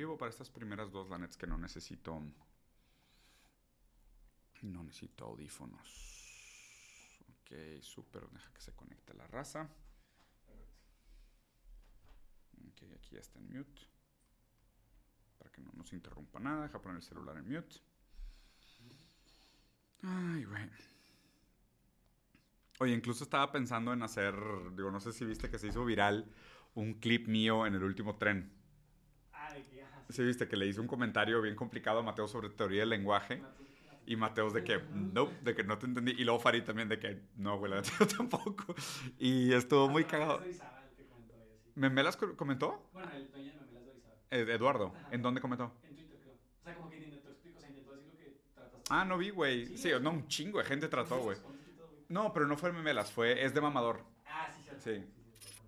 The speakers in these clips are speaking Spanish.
vivo para estas primeras dos, la neta es que no necesito... No necesito audífonos. Ok, súper. Deja que se conecte la raza. Ok, aquí ya está en mute. Para que no nos interrumpa nada. Deja poner el celular en mute. Ay, güey. Oye, incluso estaba pensando en hacer, digo, no sé si viste que se hizo viral un clip mío en el último tren. Ah, de que, ajá, sí. Viste que le hice un comentario bien complicado a Mateo sobre teoría del lenguaje. Y Mateos de que, no, de que no te entendí. Y luego Farid también de que, no, güey, yo tampoco. Y estuvo muy cagado. Memelas comentó. Bueno, el dueño de Memelas de Orizaba. Eh, Eduardo. ¿en dónde comentó? En Twitter, creo. O sea, como que intentó explicar, o sea, intentó decir lo que trataste. Ah, no vi, güey. Sí, no. un chingo de gente trató, güey. No, pero no fue Memelas, fue, es de mamador. Ah, sí, cierto. Sí. sí, sí.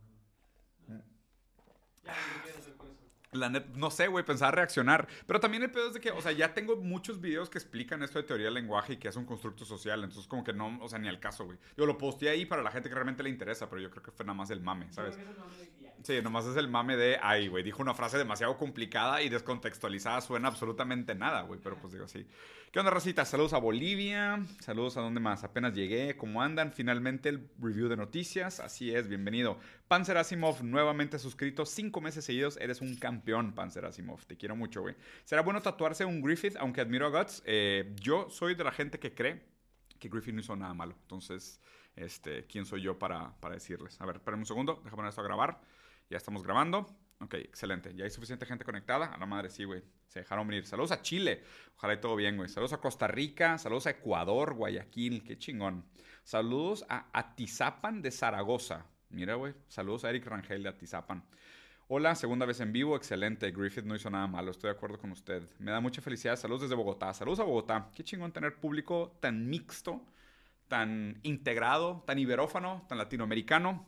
Ya, ¿qué quieres hacer con eso? La net, no sé, güey, pensaba reaccionar. Pero también el pedo es de que, o sea, ya tengo muchos videos que explican esto de teoría del lenguaje y que es un constructo social. Entonces, como que no, o sea, ni al caso, güey. Yo lo posteé ahí para la gente que realmente le interesa, pero yo creo que fue nada más el mame, ¿sabes? Yo creo que Sí, nomás es el mame de, ay, güey, dijo una frase demasiado complicada y descontextualizada, suena absolutamente nada, güey, pero pues digo así. ¿Qué onda, Rosita? Saludos a Bolivia, saludos a dónde más, apenas llegué, ¿cómo andan? Finalmente el review de noticias, así es, bienvenido. Panzer Asimov, nuevamente suscrito, cinco meses seguidos, eres un campeón, Panzer Asimov, te quiero mucho, güey. ¿Será bueno tatuarse un Griffith, aunque admiro a Guts? Eh, yo soy de la gente que cree que Griffith no hizo nada malo, entonces, este, ¿quién soy yo para, para decirles? A ver, espérenme un segundo, déjame poner esto a grabar. Ya estamos grabando. Ok, excelente. Ya hay suficiente gente conectada. A la madre, sí, güey. Se dejaron venir. Saludos a Chile. Ojalá y todo bien, güey. Saludos a Costa Rica. Saludos a Ecuador, Guayaquil. Qué chingón. Saludos a Atizapan de Zaragoza. Mira, güey. Saludos a Eric Rangel de Atizapan. Hola, segunda vez en vivo. Excelente. Griffith no hizo nada malo. Estoy de acuerdo con usted. Me da mucha felicidad. Saludos desde Bogotá. Saludos a Bogotá. Qué chingón tener público tan mixto, tan integrado, tan iberófano, tan latinoamericano.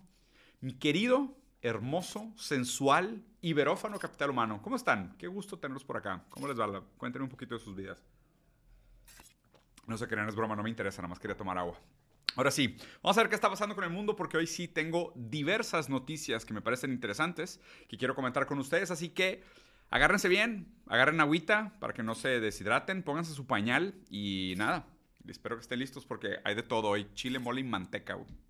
Mi querido, hermoso, sensual, iberófano capital humano. ¿Cómo están? Qué gusto tenerlos por acá. ¿Cómo les va? Cuéntenme un poquito de sus vidas. No se crean, es broma, no me interesa, nada más quería tomar agua. Ahora sí, vamos a ver qué está pasando con el mundo porque hoy sí tengo diversas noticias que me parecen interesantes que quiero comentar con ustedes, así que agárrense bien, agarren agüita para que no se deshidraten, pónganse su pañal y nada, espero que estén listos porque hay de todo hoy, chile, mole y manteca. güey.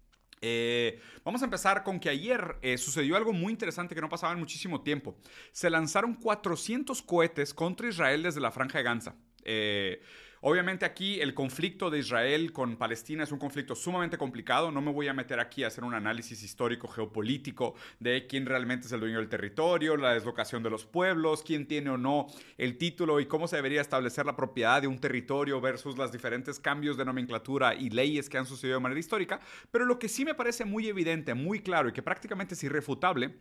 Eh, vamos a empezar con que ayer eh, sucedió algo muy interesante que no pasaba en muchísimo tiempo. Se lanzaron 400 cohetes contra Israel desde la franja de Gaza. Eh, obviamente aquí el conflicto de Israel con Palestina es un conflicto sumamente complicado. No me voy a meter aquí a hacer un análisis histórico geopolítico de quién realmente es el dueño del territorio, la deslocación de los pueblos, quién tiene o no el título y cómo se debería establecer la propiedad de un territorio versus los diferentes cambios de nomenclatura y leyes que han sucedido de manera histórica. Pero lo que sí me parece muy evidente, muy claro y que prácticamente es irrefutable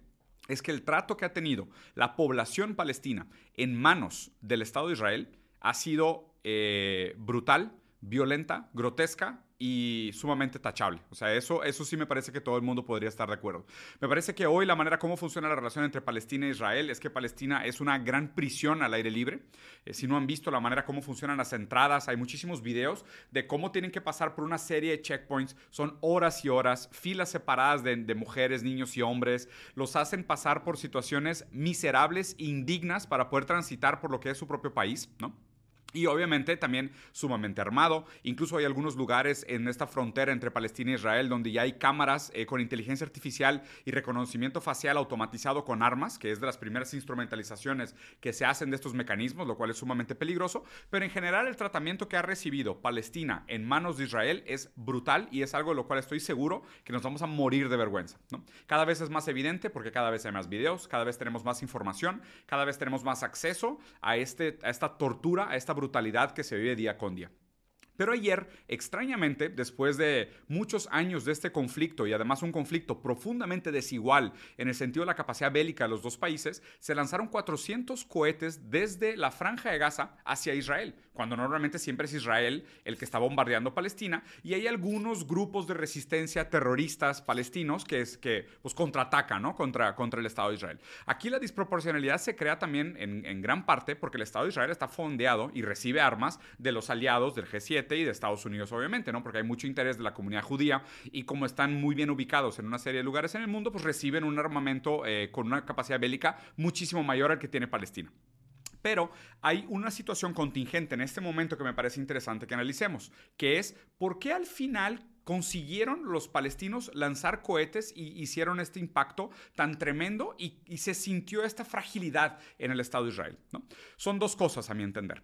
es que el trato que ha tenido la población palestina en manos del Estado de Israel ha sido eh, brutal, violenta, grotesca y sumamente tachable. O sea, eso, eso sí me parece que todo el mundo podría estar de acuerdo. Me parece que hoy la manera como funciona la relación entre Palestina e Israel es que Palestina es una gran prisión al aire libre. Eh, si no han visto la manera como funcionan las entradas, hay muchísimos videos de cómo tienen que pasar por una serie de checkpoints. Son horas y horas, filas separadas de, de mujeres, niños y hombres. Los hacen pasar por situaciones miserables indignas para poder transitar por lo que es su propio país, ¿no? Y obviamente también sumamente armado. Incluso hay algunos lugares en esta frontera entre Palestina e Israel donde ya hay cámaras eh, con inteligencia artificial y reconocimiento facial automatizado con armas, que es de las primeras instrumentalizaciones que se hacen de estos mecanismos, lo cual es sumamente peligroso. Pero en general el tratamiento que ha recibido Palestina en manos de Israel es brutal y es algo de lo cual estoy seguro que nos vamos a morir de vergüenza. ¿no? Cada vez es más evidente porque cada vez hay más videos, cada vez tenemos más información, cada vez tenemos más acceso a, este, a esta tortura, a esta brutalidad que se vive día con día. Pero ayer, extrañamente, después de muchos años de este conflicto y además un conflicto profundamente desigual en el sentido de la capacidad bélica de los dos países, se lanzaron 400 cohetes desde la franja de Gaza hacia Israel, cuando normalmente siempre es Israel el que está bombardeando Palestina y hay algunos grupos de resistencia terroristas palestinos que es que pues contraatacan, ¿no? Contra, contra el Estado de Israel. Aquí la disproporcionalidad se crea también en, en gran parte porque el Estado de Israel está fondeado y recibe armas de los aliados del G7 y de Estados Unidos, obviamente, ¿no? Porque hay mucho interés de la comunidad judía y como están muy bien ubicados en una serie de lugares en el mundo, pues reciben un armamento eh, con una capacidad bélica muchísimo mayor al que tiene Palestina. Pero hay una situación contingente en este momento que me parece interesante que analicemos, que es por qué al final consiguieron los palestinos lanzar cohetes y hicieron este impacto tan tremendo y, se sintió esta fragilidad en el Estado de Israel. Son dos cosas a mi entender.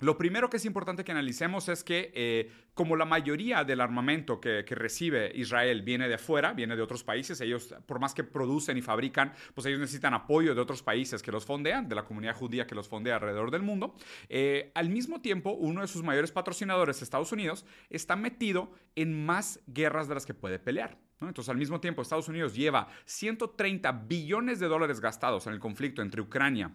Lo primero que es importante que analicemos es que eh, como la mayoría del armamento que, recibe Israel viene de afuera, viene de otros países, ellos por más que producen y fabrican, pues ellos necesitan apoyo de otros países que los fondean, de la comunidad judía que los fondea alrededor del mundo. Eh, al mismo tiempo, uno de sus mayores patrocinadores, Estados Unidos, está metido en más guerras de las que puede pelear. Entonces, al mismo tiempo, Estados Unidos lleva 130 billones de dólares gastados en el conflicto entre Ucrania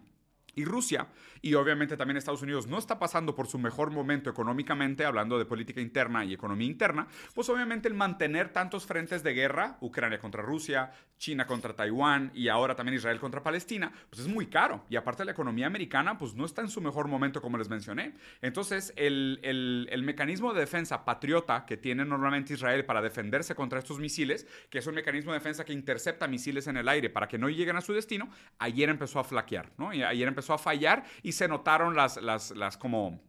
y Rusia, y obviamente también Estados Unidos no está pasando por su mejor momento económicamente, hablando de política interna y economía interna, pues obviamente el mantener tantos frentes de guerra, Ucrania contra Rusia, China contra Taiwán y ahora también Israel contra Palestina, pues es muy caro. Y aparte la economía americana, pues no está en su mejor momento como les mencioné. Entonces el, el mecanismo de defensa patriota que tiene normalmente Israel para defenderse contra estos misiles, que es un mecanismo de defensa que intercepta misiles en el aire para que no lleguen a su destino, ayer empezó a flaquear, ¿no? Y ayer empezó a fallar y se notaron las, las, las como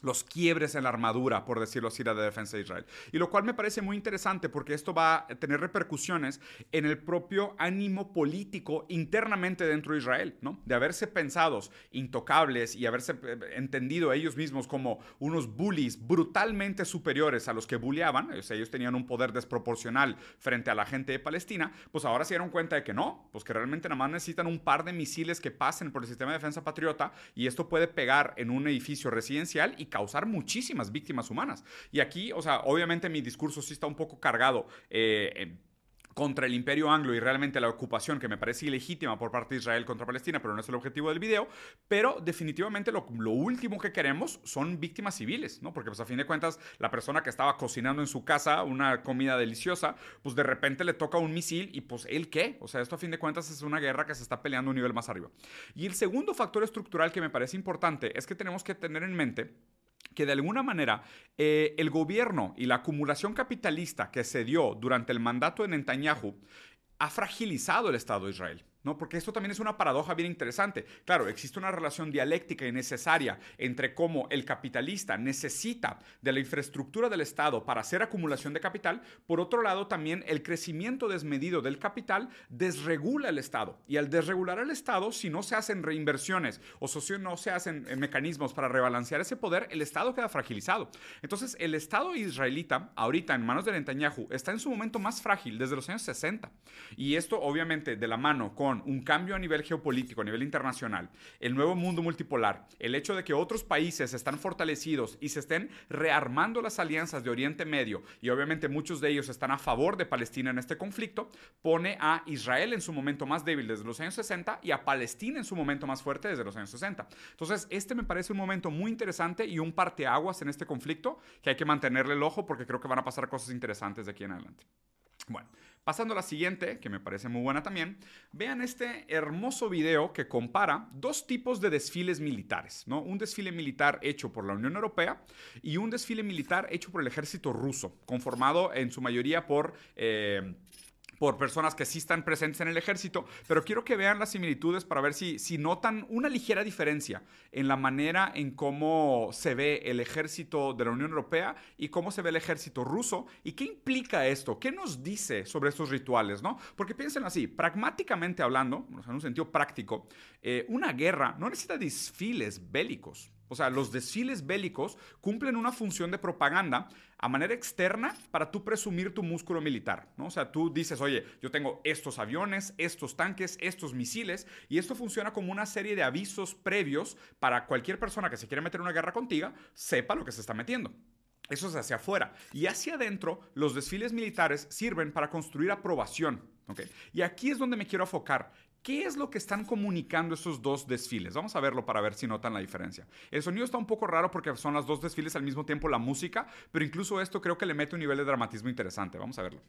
los quiebres en la armadura, por decirlo así, de defensa de Israel. Y lo cual me parece muy interesante porque esto va a tener repercusiones en el propio ánimo político internamente dentro de Israel, ¿no? De haberse pensados intocables y haberse eh, entendido ellos mismos como unos bullies brutalmente superiores a los que bulleaban, o sea, ellos tenían un poder desproporcional frente a la gente de Palestina, pues ahora se dieron cuenta de que no, pues que realmente nada más necesitan un par de misiles que pasen por el sistema de defensa patriota y esto puede pegar en un edificio residencial y causar muchísimas víctimas humanas. Y aquí, o sea, obviamente mi discurso sí está un poco cargado. Eh, contra el imperio anglo y realmente la ocupación que me parece ilegítima por parte de Israel contra Palestina, pero no es el objetivo del video, pero definitivamente lo, último que queremos son víctimas civiles, ¿no? Porque pues a fin de cuentas la persona que estaba cocinando en su casa una comida deliciosa, pues de repente le toca un misil y pues él qué? O sea, esto a fin de cuentas es una guerra que se está peleando a un nivel más arriba. Y el segundo factor estructural que me parece importante es que tenemos que tener en mente que de alguna manera eh, el gobierno y la acumulación capitalista que se dio durante el mandato de Netanyahu ha fragilizado el Estado de Israel. ¿No? Porque esto también es una paradoja bien interesante. Claro, existe una relación dialéctica y necesaria entre cómo el capitalista necesita de la infraestructura del Estado para hacer acumulación de capital, por otro lado también el crecimiento desmedido del capital desregula el Estado. Y al desregular el Estado, si no se hacen reinversiones o si no se hacen eh, mecanismos para rebalancear ese poder, el Estado queda fragilizado. Entonces, el Estado israelita, ahorita en manos de Netanyahu, está en su momento más frágil desde los años 60. Y esto, obviamente, de la mano con un cambio a nivel geopolítico, a nivel internacional, el nuevo mundo multipolar, el hecho de que otros países están fortalecidos y se estén rearmando las alianzas de Oriente Medio, y obviamente muchos de ellos están a favor de Palestina en este conflicto, pone a Israel en su momento más débil desde los años 60 y a Palestina en su momento más fuerte desde los años 60. Entonces, este me parece un momento muy interesante y un parteaguas en este conflicto que hay que mantenerle el ojo porque creo que van a pasar cosas interesantes de aquí en adelante. Bueno, pasando a la siguiente, que me parece muy buena también, vean este hermoso video que compara dos tipos de desfiles militares, ¿no? Un desfile militar hecho por la Unión Europea y un desfile militar hecho por el ejército ruso, conformado en su mayoría por... Eh, por personas que sí están presentes en el ejército, pero quiero que vean las similitudes para ver si, si notan una ligera diferencia en la manera en cómo se ve el ejército de la Unión Europea y cómo se ve el ejército ruso y qué implica esto, qué nos dice sobre estos rituales, ¿no? Porque piensen así, pragmáticamente hablando, en un sentido práctico, eh, una guerra no necesita desfiles bélicos. O sea, los desfiles bélicos cumplen una función de propaganda a manera externa para tú presumir tu músculo militar, ¿no? O sea, tú dices, oye, yo tengo estos aviones, estos tanques, estos misiles, y esto funciona como una serie de avisos previos para cualquier persona que se quiera meter en una guerra contigo, sepa lo que se está metiendo. Eso es hacia afuera. Y hacia adentro, los desfiles militares sirven para construir aprobación. ¿okay? Y aquí es donde me quiero enfocar. ¿Qué es lo que están comunicando esos dos desfiles? Vamos a verlo para ver si notan la diferencia. El sonido está un poco raro porque son las dos desfiles al mismo tiempo la música, pero incluso esto creo que le mete un nivel de dramatismo interesante. Vamos a verlo.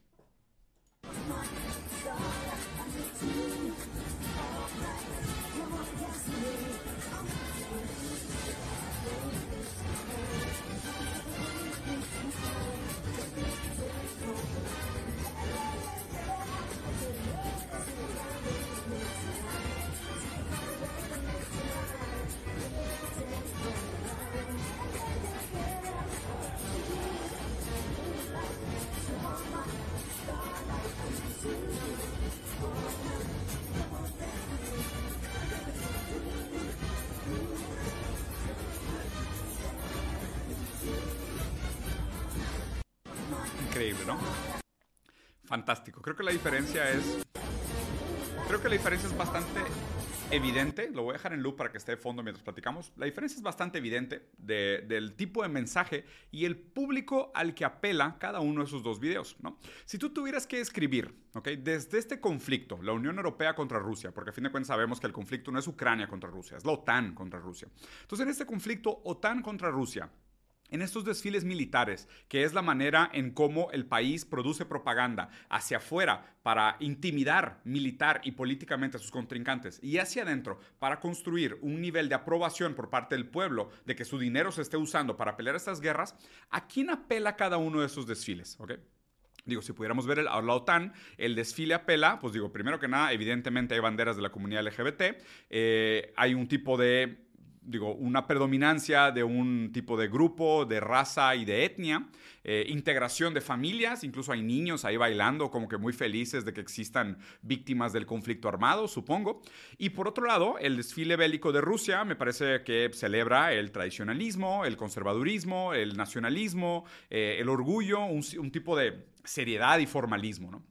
Increíble, ¿no? Fantástico. Creo que la diferencia es... Creo que la diferencia es bastante evidente, lo voy a dejar en loop para que esté de fondo mientras platicamos, la diferencia es bastante evidente del tipo de mensaje y el público al que apela cada uno de esos dos videos, ¿no? Si tú tuvieras que escribir, ¿ok? Desde este conflicto, la Unión Europea contra Rusia, porque a fin de cuentas sabemos que el conflicto no es Ucrania contra Rusia, es la OTAN contra Rusia. Entonces, en este conflicto OTAN contra Rusia, en estos desfiles militares, que es la manera en cómo el país produce propaganda hacia afuera para intimidar militar y políticamente a sus contrincantes y hacia adentro para construir un nivel de aprobación por parte del pueblo de que su dinero se esté usando para pelear estas guerras, ¿a quién apela cada uno de esos desfiles? Digo, si pudiéramos ver el, a la OTAN, el desfile apela, pues digo, primero que nada, evidentemente hay banderas de la comunidad LGBT, eh, hay un tipo de digo, una predominancia de un tipo de grupo, de raza y de etnia, eh, integración de familias, incluso hay niños ahí bailando como que muy felices de que existan víctimas del conflicto armado, supongo. Y por otro lado, el desfile bélico de Rusia me parece que celebra el tradicionalismo, el conservadurismo, el nacionalismo, eh, el orgullo, un, un tipo de seriedad y formalismo, ¿no?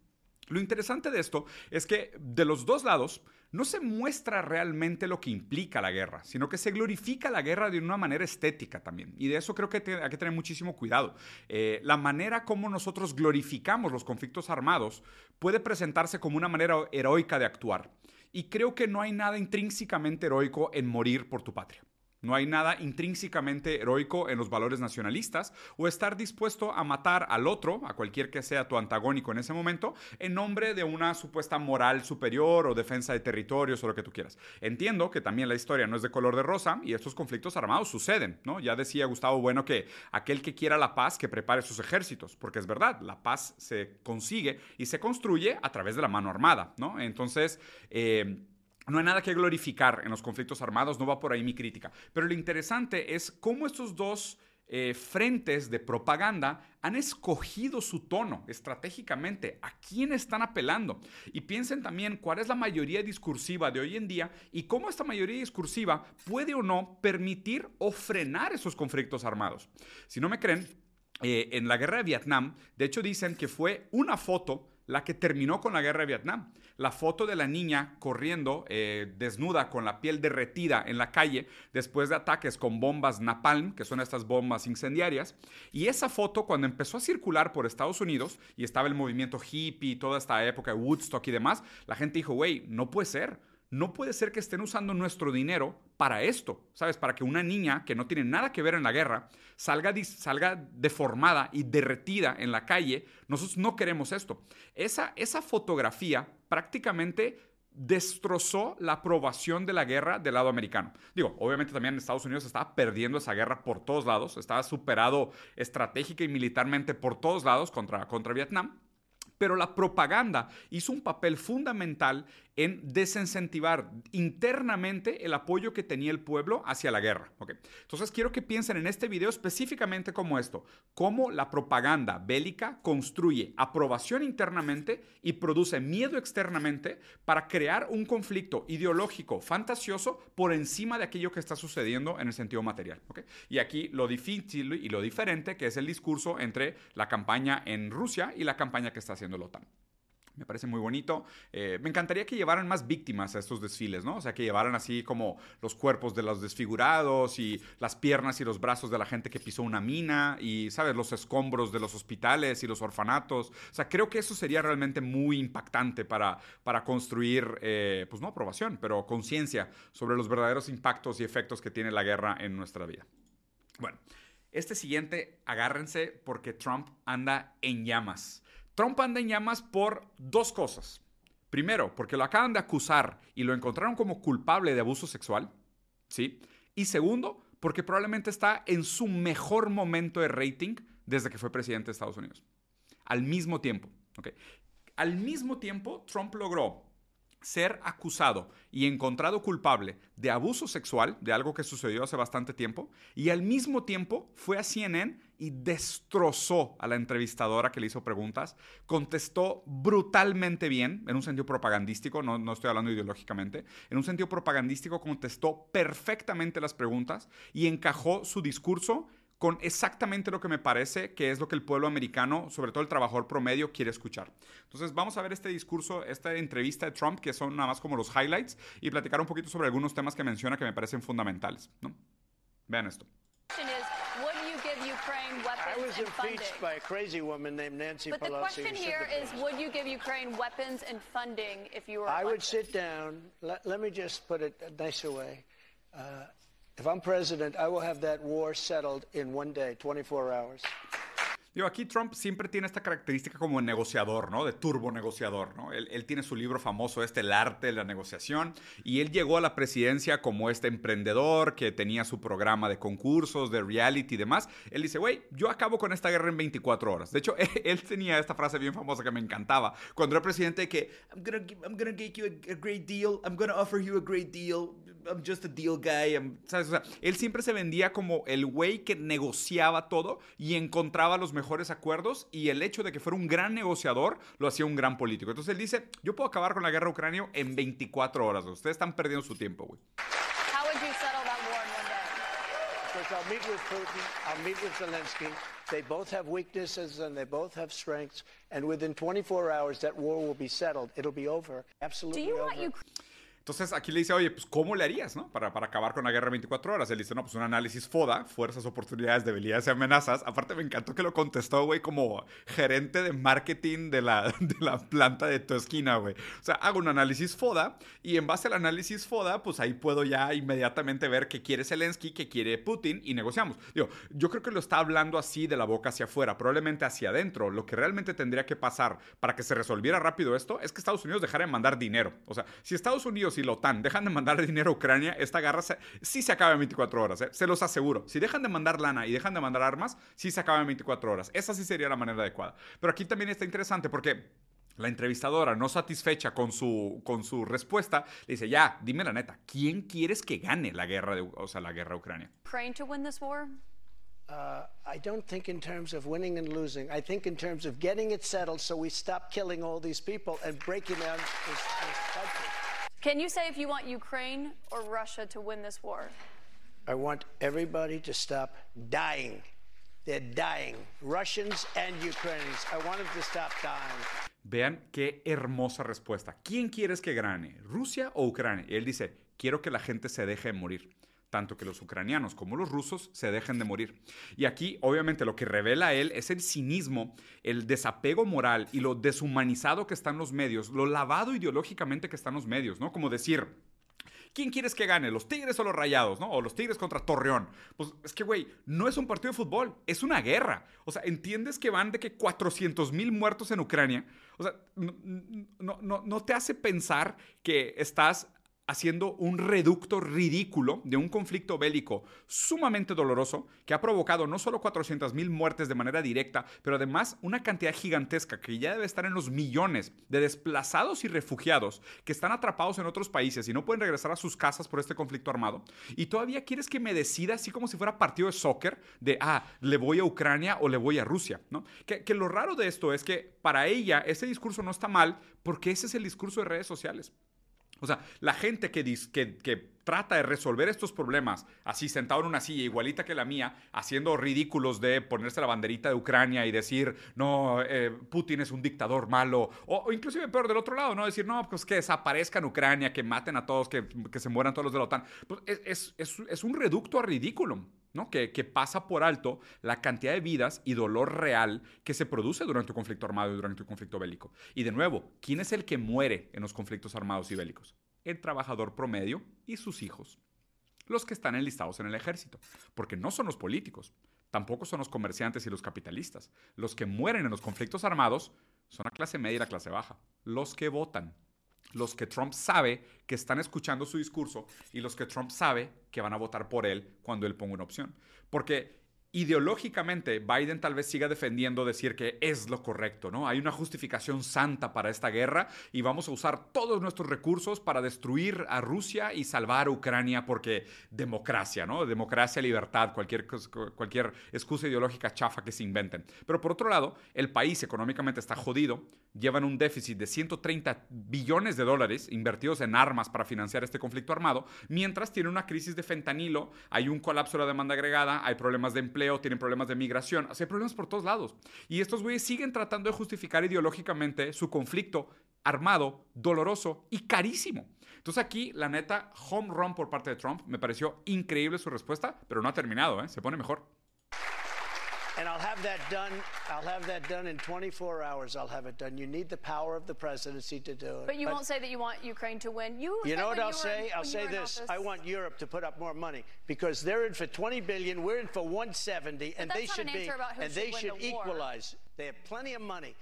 Lo interesante de esto es que de los dos lados, no se muestra realmente lo que implica la guerra, sino que se glorifica la guerra de una manera estética también. Y de eso creo que hay que tener muchísimo cuidado. Eh, la manera como nosotros glorificamos los conflictos armados puede presentarse como una manera heroica de actuar. Y creo que no hay nada intrínsecamente heroico en morir por tu patria. No hay nada intrínsecamente heroico en los valores nacionalistas o estar dispuesto a matar al otro, a cualquier que sea tu antagónico en ese momento, en nombre de una supuesta moral superior o defensa de territorios o lo que tú quieras. Entiendo que también la historia no es de color de rosa y estos conflictos armados suceden, ¿no? Ya decía Gustavo Bueno que aquel que quiera la paz, que prepare sus ejércitos, porque es verdad, la paz se consigue y se construye a través de la mano armada, ¿no? Entonces, eh, no hay nada que glorificar en los conflictos armados, no va por ahí mi crítica. Pero lo interesante es cómo estos dos eh, frentes de propaganda han escogido su tono estratégicamente, a quién están apelando. Y piensen también cuál es la mayoría discursiva de hoy en día y cómo esta mayoría discursiva puede o no permitir o frenar esos conflictos armados. Si no me creen, eh, en la guerra de Vietnam, de hecho dicen que fue una foto la que terminó con la guerra de Vietnam. La foto de la niña corriendo eh, desnuda con la piel derretida en la calle después de ataques con bombas napalm, que son estas bombas incendiarias. Y esa foto cuando empezó a circular por Estados Unidos y estaba el movimiento hippie, toda esta época de Woodstock y demás, la gente dijo, güey, no puede ser no puede ser que estén usando nuestro dinero para esto, ¿sabes? Para que una niña que no tiene nada que ver en la guerra salga, salga deformada y derretida en la calle. Nosotros no queremos esto. Esa, esa fotografía prácticamente destrozó la aprobación de la guerra del lado americano. Digo, obviamente también Estados Unidos estaba perdiendo esa guerra por todos lados, estaba superado estratégica y militarmente por todos lados contra, contra Vietnam. Pero la propaganda hizo un papel fundamental en desincentivar internamente el apoyo que tenía el pueblo hacia la guerra. Entonces quiero que piensen en este video específicamente como esto, cómo la propaganda bélica construye aprobación internamente y produce miedo externamente para crear un conflicto ideológico fantasioso por encima de aquello que está sucediendo en el sentido material. Y aquí lo difícil y lo diferente que es el discurso entre la campaña en Rusia y la campaña que está haciendo la OTAN. Me parece muy bonito. Eh, me encantaría que llevaran más víctimas a estos desfiles, ¿no? O sea, que llevaran así como los cuerpos de los desfigurados y las piernas y los brazos de la gente que pisó una mina y, ¿sabes? Los escombros de los hospitales y los orfanatos. O sea, creo que eso sería realmente muy impactante para, para construir, eh, pues no aprobación, pero conciencia sobre los verdaderos impactos y efectos que tiene la guerra en nuestra vida. Bueno, este siguiente, agárrense porque Trump anda en llamas. Trump anda en llamas por dos cosas. Primero, porque lo acaban de acusar y lo encontraron como culpable de abuso sexual. ¿Sí? Y segundo, porque probablemente está en su mejor momento de rating desde que fue presidente de Estados Unidos. Al mismo tiempo. ¿okay? Al mismo tiempo, Trump logró ser acusado y encontrado culpable de abuso sexual, de algo que sucedió hace bastante tiempo, y al mismo tiempo fue a CNN y destrozó a la entrevistadora que le hizo preguntas, contestó brutalmente bien, en un sentido propagandístico, no, no estoy hablando ideológicamente, en un sentido propagandístico contestó perfectamente las preguntas y encajó su discurso con exactamente lo que me parece que es lo que el pueblo americano, sobre todo el trabajador promedio, quiere escuchar. Entonces vamos a ver este discurso, esta entrevista de Trump, que son nada más como los highlights, y platicar un poquito sobre algunos temas que menciona que me parecen fundamentales. ¿no? Vean esto. I was impeached by a crazy woman named Nancy but Pelosi. But the question here is, would you give Ukraine weapons and funding if you were I elected? would sit down. Let, let me just put it a nicer way. Uh, if I'm president, I will have that war settled in one day, 24 hours. Digo, aquí Trump siempre tiene esta característica como negociador, ¿no? De turbo negociador, ¿no? Él, él, tiene su libro famoso, este, El arte de la negociación, y él llegó a la presidencia como este emprendedor que tenía su programa de concursos, de reality y demás. Él dice, güey, yo acabo con esta guerra en 24 horas. De hecho, él, él, tenía esta frase bien famosa que me encantaba. Cuando era presidente de que, I'm gonna, I'm gonna get you a, a great deal, I'm gonna offer you a great deal, I'm just a deal guy. I'm, ¿sabes? O sea, él siempre se vendía como el güey que negociaba todo y encontraba los mejores acuerdos y el hecho de que fuera un gran negociador lo hacía un gran político. Entonces él dice, yo puedo acabar con la guerra ucrania en 24 horas. Ustedes están perdiendo su tiempo, güey. How would you settle that war in one day? Because I'll meet with Putin, I'll meet with Zelensky. They both have weaknesses and they both have strengths. And within 24 hours, that war will be settled. It'll be over. Absolutely Do you over. want Ukraine? Entonces aquí le dice, oye, pues ¿cómo le harías, no? Para, para acabar con la guerra 24 horas. Él dice, no, pues un análisis FODA, fuerzas, oportunidades, debilidades y amenazas. Aparte me encantó que lo contestó, güey, como gerente de marketing de la, de la planta de tu esquina, güey. O sea, hago un análisis FODA y en base al análisis FODA, pues ahí puedo ya inmediatamente ver qué quiere Zelensky, qué quiere Putin y negociamos. Digo, yo creo que lo está hablando así de la boca hacia afuera, probablemente hacia adentro. Lo que realmente tendría que pasar para que se resolviera rápido esto es que Estados Unidos dejara de mandar dinero. O sea, si Estados Unidos y la OTAN dejan de mandar dinero a Ucrania, esta guerra se, sí se acaba en 24 horas, ¿eh? se los aseguro. Si dejan de mandar lana y dejan de mandar armas, sí se acaba en 24 horas. Esa sí sería la manera adecuada. Pero aquí también está interesante porque la entrevistadora, no satisfecha con su, con su respuesta, le dice, ya, dime la neta, ¿quién quieres que gane la guerra, de, o sea, la guerra Ucrania? Ukraine to win this war? Uh, I don't think in terms of winning and losing. I think in terms of getting it settled so we stop killing all these people and breaking down this, this. Can you say if you want Ukraine or Russia to win this war? I want everybody to stop dying. They're dying. Russians and Ukrainians. I want them to stop dying. Vean qué hermosa respuesta. ¿Quién quieres que gane? ¿Rusia o Ucrania? Y él dice, quiero que la gente se deje de morir. Tanto que los ucranianos como los rusos se dejen de morir. Y aquí, obviamente, lo que revela él es el cinismo, el desapego moral y lo deshumanizado que están los medios, lo lavado ideológicamente que están los medios, ¿no? Como decir, ¿Quién quieres que gane? ¿Los Tigres o los Rayados? ¿no? O los Tigres contra Torreón. Pues es que, güey, no es un partido de fútbol, es una guerra. O sea, ¿entiendes que van de que 400 mil muertos en Ucrania? O sea, no, no, no, te hace pensar que estás haciendo un reducto ridículo de un conflicto bélico sumamente doloroso que ha provocado no solo 400 mil muertes de manera directa, pero además una cantidad gigantesca que ya debe estar en los millones de desplazados y refugiados que están atrapados en otros países y no pueden regresar a sus casas por este conflicto armado. Y todavía quieres que me decida así como si fuera partido de soccer de, ah, le voy a Ucrania o le voy a Rusia, ¿no? Que, que lo raro de esto es que para ella ese discurso no está mal porque ese es el discurso de redes sociales. O sea, la gente que, que, que, trata de resolver estos problemas, así sentado en una silla igualita que la mía, haciendo ridículos de ponerse la banderita de Ucrania y decir, no, eh, Putin es un dictador malo, o, inclusive peor del otro lado, ¿no? Decir, no, pues que desaparezcan Ucrania, que maten a todos, que, que se mueran todos los de la OTAN. Pues es, es, es, es un reducto a ridículo. ¿no? Que, que, pasa por alto la cantidad de vidas y dolor real que se produce durante un conflicto armado y durante un conflicto bélico. Y de nuevo, ¿quién es el que muere en los conflictos armados y bélicos? El trabajador promedio y sus hijos. Los que están enlistados en el ejército. Porque no son los políticos, tampoco son los comerciantes y los capitalistas. Los que mueren en los conflictos armados son la clase media y la clase baja. Los que votan los que Trump sabe que están escuchando su discurso y los que Trump sabe que van a votar por él cuando él ponga una opción. Porque ideológicamente Biden tal vez siga defendiendo decir que es lo correcto, ¿no? Hay una justificación santa para esta guerra y vamos a usar todos nuestros recursos para destruir a Rusia y salvar a Ucrania porque democracia, ¿no? Democracia, libertad, cualquier, cualquier excusa ideológica chafa que se inventen. Pero por otro lado, el país económicamente está jodido, llevan un déficit de 130 billones de dólares invertidos en armas para financiar este conflicto armado, mientras tiene una crisis de fentanilo, hay un colapso de la demanda agregada, hay problemas de empleo empleo, tienen problemas de migración, o sea, hay problemas por todos lados. Y estos güeyes siguen tratando de justificar ideológicamente su conflicto armado, doloroso y carísimo. Entonces aquí, la neta, home run por parte de Trump, me pareció increíble su respuesta, pero no ha terminado, ¿eh? se pone mejor. And I'll have that done. I'll have that done in 24 hours. I'll have it done. You need the power of the presidency to do it. But you won't say that you want Ukraine to win. You, You know what I'll were in- say? I'll say this. I want Europe to put up more money because they're in for 20 billion, we're in for 170, and they should an be answer about who and they should should win the war. equalize. They have plenty of money.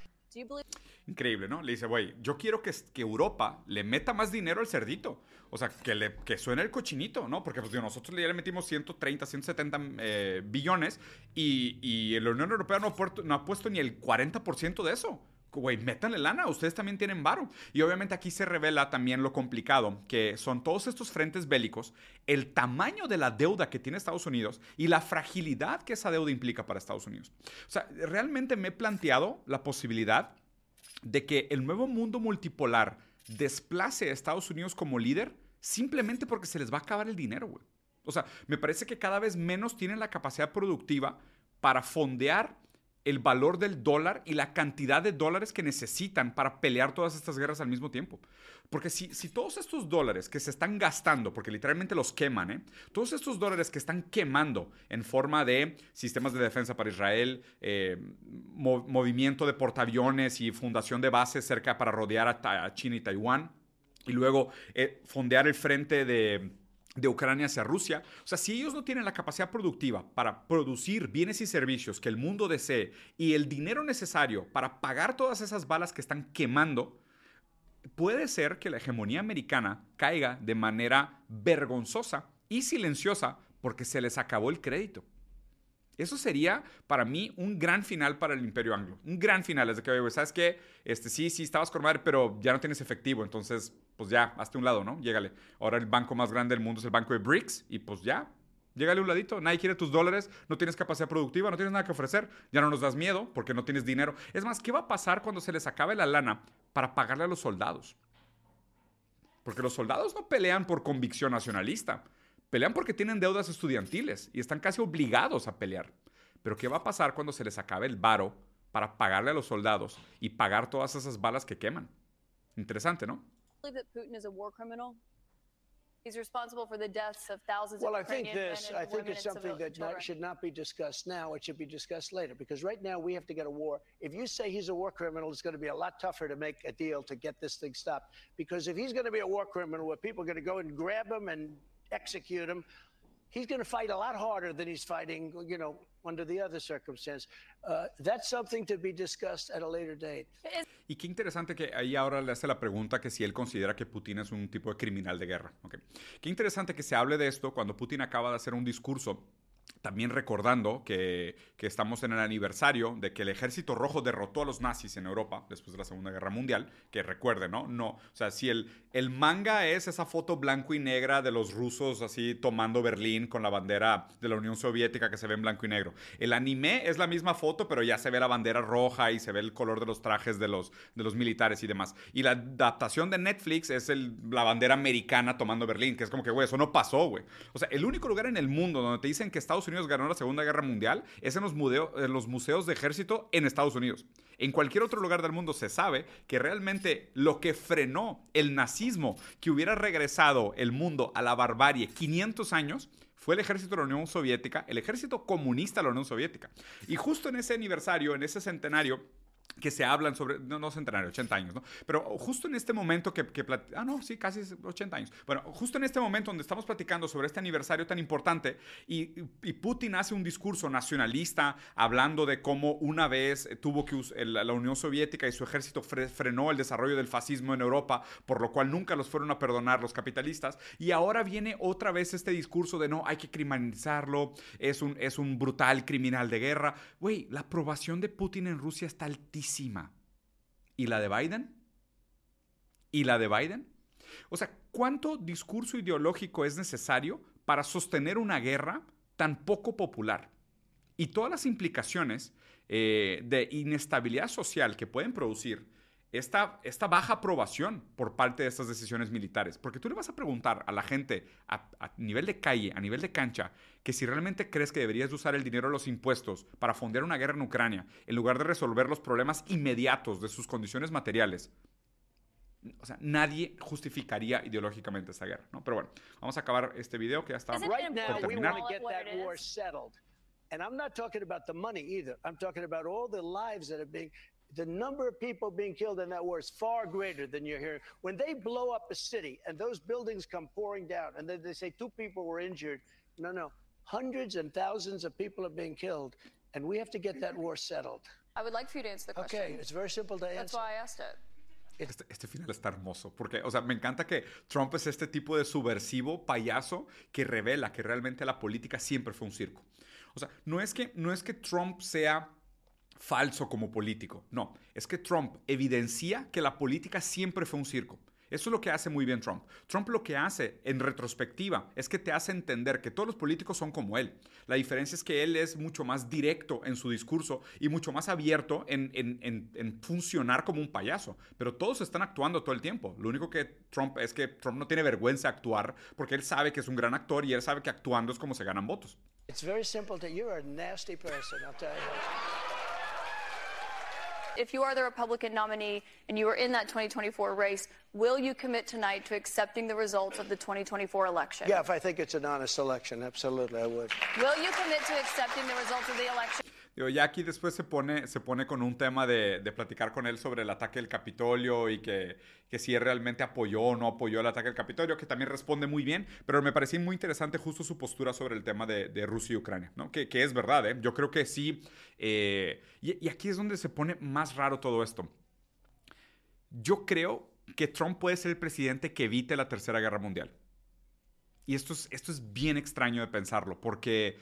Increíble, ¿no? Le dice, güey, yo quiero que, que Europa le meta más dinero al cerdito. O sea, que, le, que suene el cochinito, ¿no? Porque pues, digo, nosotros ya le metimos 130, 170 eh, billones y, y la Unión Europea no ha, puesto, no ha puesto ni el 40% de eso. Güey, métanle lana, ustedes también tienen varo. Y obviamente aquí se revela también lo complicado, que son todos estos frentes bélicos, el tamaño de la deuda que tiene Estados Unidos y la fragilidad que esa deuda implica para Estados Unidos. O sea, realmente me he planteado la posibilidad de que el nuevo mundo multipolar desplace a Estados Unidos como líder simplemente porque se les va a acabar el dinero, güey. O sea, me parece que cada vez menos tienen la capacidad productiva para fondear el valor del dólar y la cantidad de dólares que necesitan para pelear todas estas guerras al mismo tiempo. Porque si, si todos estos dólares que se están gastando, porque literalmente los queman, ¿eh? todos estos dólares que están quemando en forma de sistemas de defensa para Israel, eh, mo- movimiento de portaaviones y fundación de bases cerca para rodear a China y Taiwán, y luego eh, fondear el frente de de Ucrania hacia Rusia. O sea, si ellos no tienen la capacidad productiva para producir bienes y servicios que el mundo desee y el dinero necesario para pagar todas esas balas que están quemando, puede ser que la hegemonía americana caiga de manera vergonzosa y silenciosa porque se les acabó el crédito. Eso sería para mí un gran final para el imperio anglo. Un gran final. Es de que, oye, ¿sabes qué? Este, sí, sí, estabas con madre, pero ya no tienes efectivo. Entonces, pues ya, hazte un lado, ¿no? Llégale. Ahora el banco más grande del mundo es el banco de BRICS y pues ya, llégale un ladito. Nadie quiere tus dólares, no tienes capacidad productiva, no tienes nada que ofrecer. Ya no nos das miedo porque no tienes dinero. Es más, ¿qué va a pasar cuando se les acabe la lana para pagarle a los soldados? Porque los soldados no pelean por convicción nacionalista. Pelean porque tienen deudas estudiantiles y están casi obligados a pelear. Pero ¿qué va a pasar cuando se les acabe el varo para pagarle a los soldados y pagar todas esas balas que queman? Interesante, ¿no? Believe that Putin is a war criminal? He's responsible for the deaths of thousands Well, I think this, I think it's something that not, should not be discussed now. It should be discussed later because right now we have to get a war. If you say he's a war criminal, it's going to be a lot tougher to make a deal to get this thing stopped. Because if he's going to be a war criminal where people are going to go and grab him and execute him, he's going to fight a lot harder than he's fighting, you know, under the other circumstance. Uh, that's something to be discussed at a later date. Y qué interesante que ahí ahora le hace la pregunta que si él considera que Putin es un tipo de criminal de guerra. Qué interesante que se hable de esto cuando Putin acaba de hacer un discurso también recordando que, que, estamos en el aniversario de que el ejército rojo derrotó a los nazis en Europa después de la Segunda Guerra Mundial, que recuerden, ¿no? No, o sea, si el, el manga es esa foto blanco y negra de los rusos así tomando Berlín con la bandera de la Unión Soviética que se ve en blanco y negro. El anime es la misma foto, pero ya se ve la bandera roja y se ve el color de los trajes de los, de los militares y demás. Y la adaptación de Netflix es el, la bandera americana tomando Berlín, que es como que, güey, eso no pasó, güey. O sea, el único lugar en el mundo donde te dicen que Estados Unidos ganó la Segunda Guerra Mundial es en los, en los museos de ejército en Estados Unidos. En cualquier otro lugar del mundo se sabe que realmente lo que frenó el nazismo, que hubiera regresado el mundo a la barbarie 500 años, fue el ejército de la Unión Soviética, el ejército comunista de la Unión Soviética. Y justo en ese aniversario, en ese centenario, que se hablan sobre, no, no centenario, 80 años, ¿no? Pero justo en este momento que, que ah, no, sí, casi 80 años. Bueno, justo en este momento donde estamos platicando sobre este aniversario tan importante y, y Putin hace un discurso nacionalista hablando de cómo una vez tuvo que la Unión Soviética y su ejército fre, frenó el desarrollo del fascismo en Europa, por lo cual nunca los fueron a perdonar los capitalistas. Y ahora viene otra vez este discurso de no, hay que criminalizarlo, es un, es un brutal criminal de guerra. Güey, la aprobación de Putin en Rusia está altísima. ¿Y la de Biden? ¿Y la de Biden? O sea, ¿cuánto discurso ideológico es necesario para sostener una guerra tan poco popular? Y todas las implicaciones eh, de inestabilidad social que pueden producir esta, esta baja aprobación por parte de estas decisiones militares. Porque tú le vas a preguntar a la gente a, a nivel de calle, a nivel de cancha, que si realmente crees que deberías usar el dinero de los impuestos para fondear una guerra en Ucrania, en lugar de resolver los problemas inmediatos de sus condiciones materiales, o sea, nadie justificaría ideológicamente esta guerra, ¿no? Pero bueno, vamos a acabar este video que ya está por terminar. And I'm not talking about the money either. I'm talking about all the lives that are being, the number of people being killed in that war is far greater than you're hearing. When they blow up a city and those buildings come pouring down and then they say two people were injured, no, no. Hundreds and thousands of people are being killed. And we have to get that war settled. I would like for you to answer the question. Okay, it's very simple to answer. That's why I asked it. Este, este final está hermoso, porque, o sea, me encanta que Trump es este tipo de subversivo, payaso, que revela que realmente la política siempre fue un circo. O sea, no es que, no es que Trump sea falso como político, no, es que Trump evidencia que la política siempre fue un circo. Eso es lo que hace muy bien Trump. Trump lo que hace en retrospectiva es que te hace entender que todos los políticos son como él. La diferencia es que él es mucho más directo en su discurso y mucho más abierto en, en- en- en funcionar como un payaso. Pero todos están actuando todo el tiempo. Lo único que Trump es que Trump no tiene vergüenza de actuar porque él sabe que es un gran actor y él sabe que actuando es como se ganan votos. It's very simple to, you're a nasty person, I'll tell you. If you are the Republican nominee and you are in that 2024 race, will you commit tonight to accepting the results of the 2024 election? Yeah, if I think it's an honest election, absolutely, I would. Will you commit to accepting the results of the election? Digo, ya aquí después se pone, se pone con un tema de, de platicar con él sobre el ataque del Capitolio y que, que si realmente apoyó o no apoyó el ataque del Capitolio, que también responde muy bien, pero me pareció muy interesante justo su postura sobre el tema de, de Rusia y Ucrania, ¿no? Que, que es verdad, ¿eh? Yo creo que sí. eh, y, y aquí es donde se pone más raro todo esto. Yo creo que Trump puede ser el presidente que evite la Tercera Guerra Mundial. Y esto es, esto es bien extraño de pensarlo, porque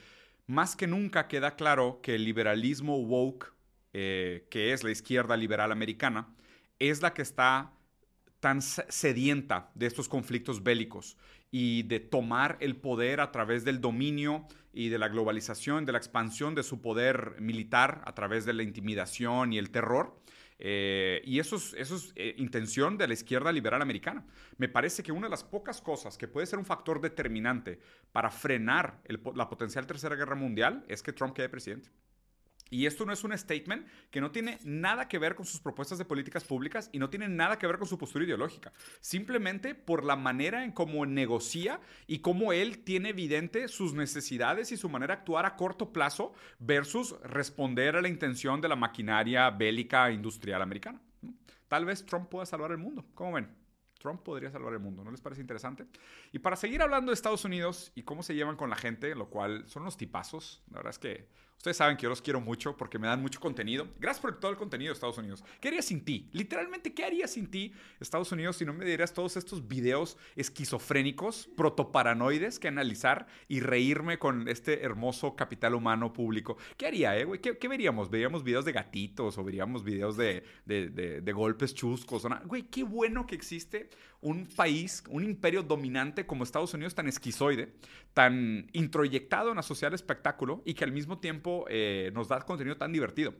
más que nunca queda claro que el liberalismo woke, eh, que es la izquierda liberal americana, es la que está tan se- sedienta de estos conflictos bélicos y de tomar el poder a través del dominio y de la globalización, de la expansión de su poder militar a través de la intimidación y el terror. Eh, y eso es, eh, intención de la izquierda liberal americana. Me parece que una de las pocas cosas que puede ser un factor determinante para frenar la potencial tercera guerra mundial es que Trump quede presidente. Y esto no es un statement que no tiene nada que ver con sus propuestas de políticas públicas y no tiene nada que ver con su postura ideológica. Simplemente por la manera en cómo negocia y cómo él tiene evidente sus necesidades y su manera de actuar a corto plazo versus responder a la intención de la maquinaria bélica industrial americana. Tal vez Trump pueda salvar el mundo. ¿Cómo ven? Trump podría salvar el mundo, ¿no les parece interesante? Y para seguir hablando de Estados Unidos y cómo se llevan con la gente, lo cual son unos tipazos, la verdad es que ustedes saben que yo los quiero mucho porque me dan mucho contenido. Gracias por todo el contenido de Estados Unidos. ¿Qué haría sin ti? Literalmente, ¿qué haría sin ti Estados Unidos si no me dieras todos estos videos esquizofrénicos, protoparanoides que analizar y reírme con este hermoso capital humano público? ¿Qué haría, eh, güey? ¿Qué, qué veríamos? ¿Veríamos videos de gatitos o veríamos videos de, de- de- golpes chuscos? o? Güey, qué bueno que existe un país, un imperio dominante como Estados Unidos tan esquizoide, tan introyectado en la sociedad del espectáculo y que al mismo tiempo eh, nos da contenido tan divertido.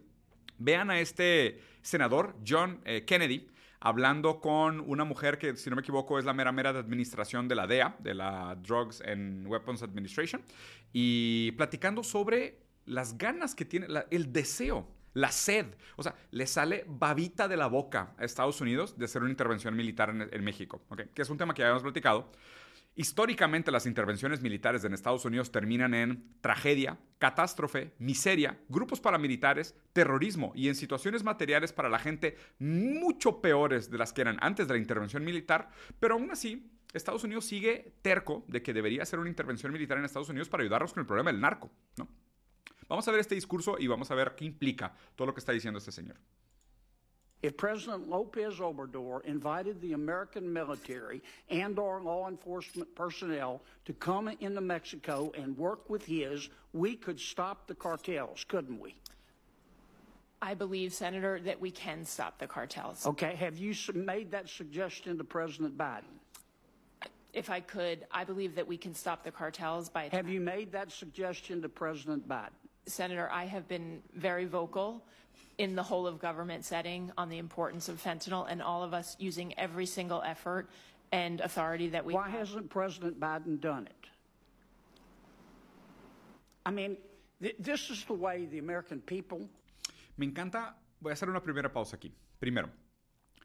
Vean a este senador, John eh, Kennedy, hablando con una mujer que, si no me equivoco, es la mera mera de administración de la DEA, de la Drugs and Weapons Administration, y platicando sobre las ganas que tiene, la- el deseo, la sed. O sea, le sale babita de la boca a Estados Unidos de hacer una intervención militar en, en México, ¿ok? que es un tema que ya habíamos platicado. Históricamente las intervenciones militares en Estados Unidos terminan en tragedia, catástrofe, miseria, grupos paramilitares, terrorismo y en situaciones materiales para la gente mucho peores de las que eran antes de la intervención militar, pero aún así Estados Unidos sigue terco de que debería hacer una intervención militar en Estados Unidos para ayudarnos con el problema del narco. Vamos a ver este discurso y vamos a ver qué implica todo lo que está diciendo este señor. If President Lopez Obrador invited the American military and our law enforcement personnel to come into Mexico and work with his, we could stop the cartels, couldn't we? I believe, Senator, that we can stop the cartels. Okay, have you made that suggestion to President Biden? If I could, I believe that we can stop the cartels by. Have you made that suggestion to President Biden? Senator, I have been very vocal in the whole of government setting on the importance of fentanyl and all of us using every single effort and authority that we Why have. hasn't President Biden done it? I mean, th- this is the way the American people Me encanta, voy a hacer una primera pausa aquí. Primero,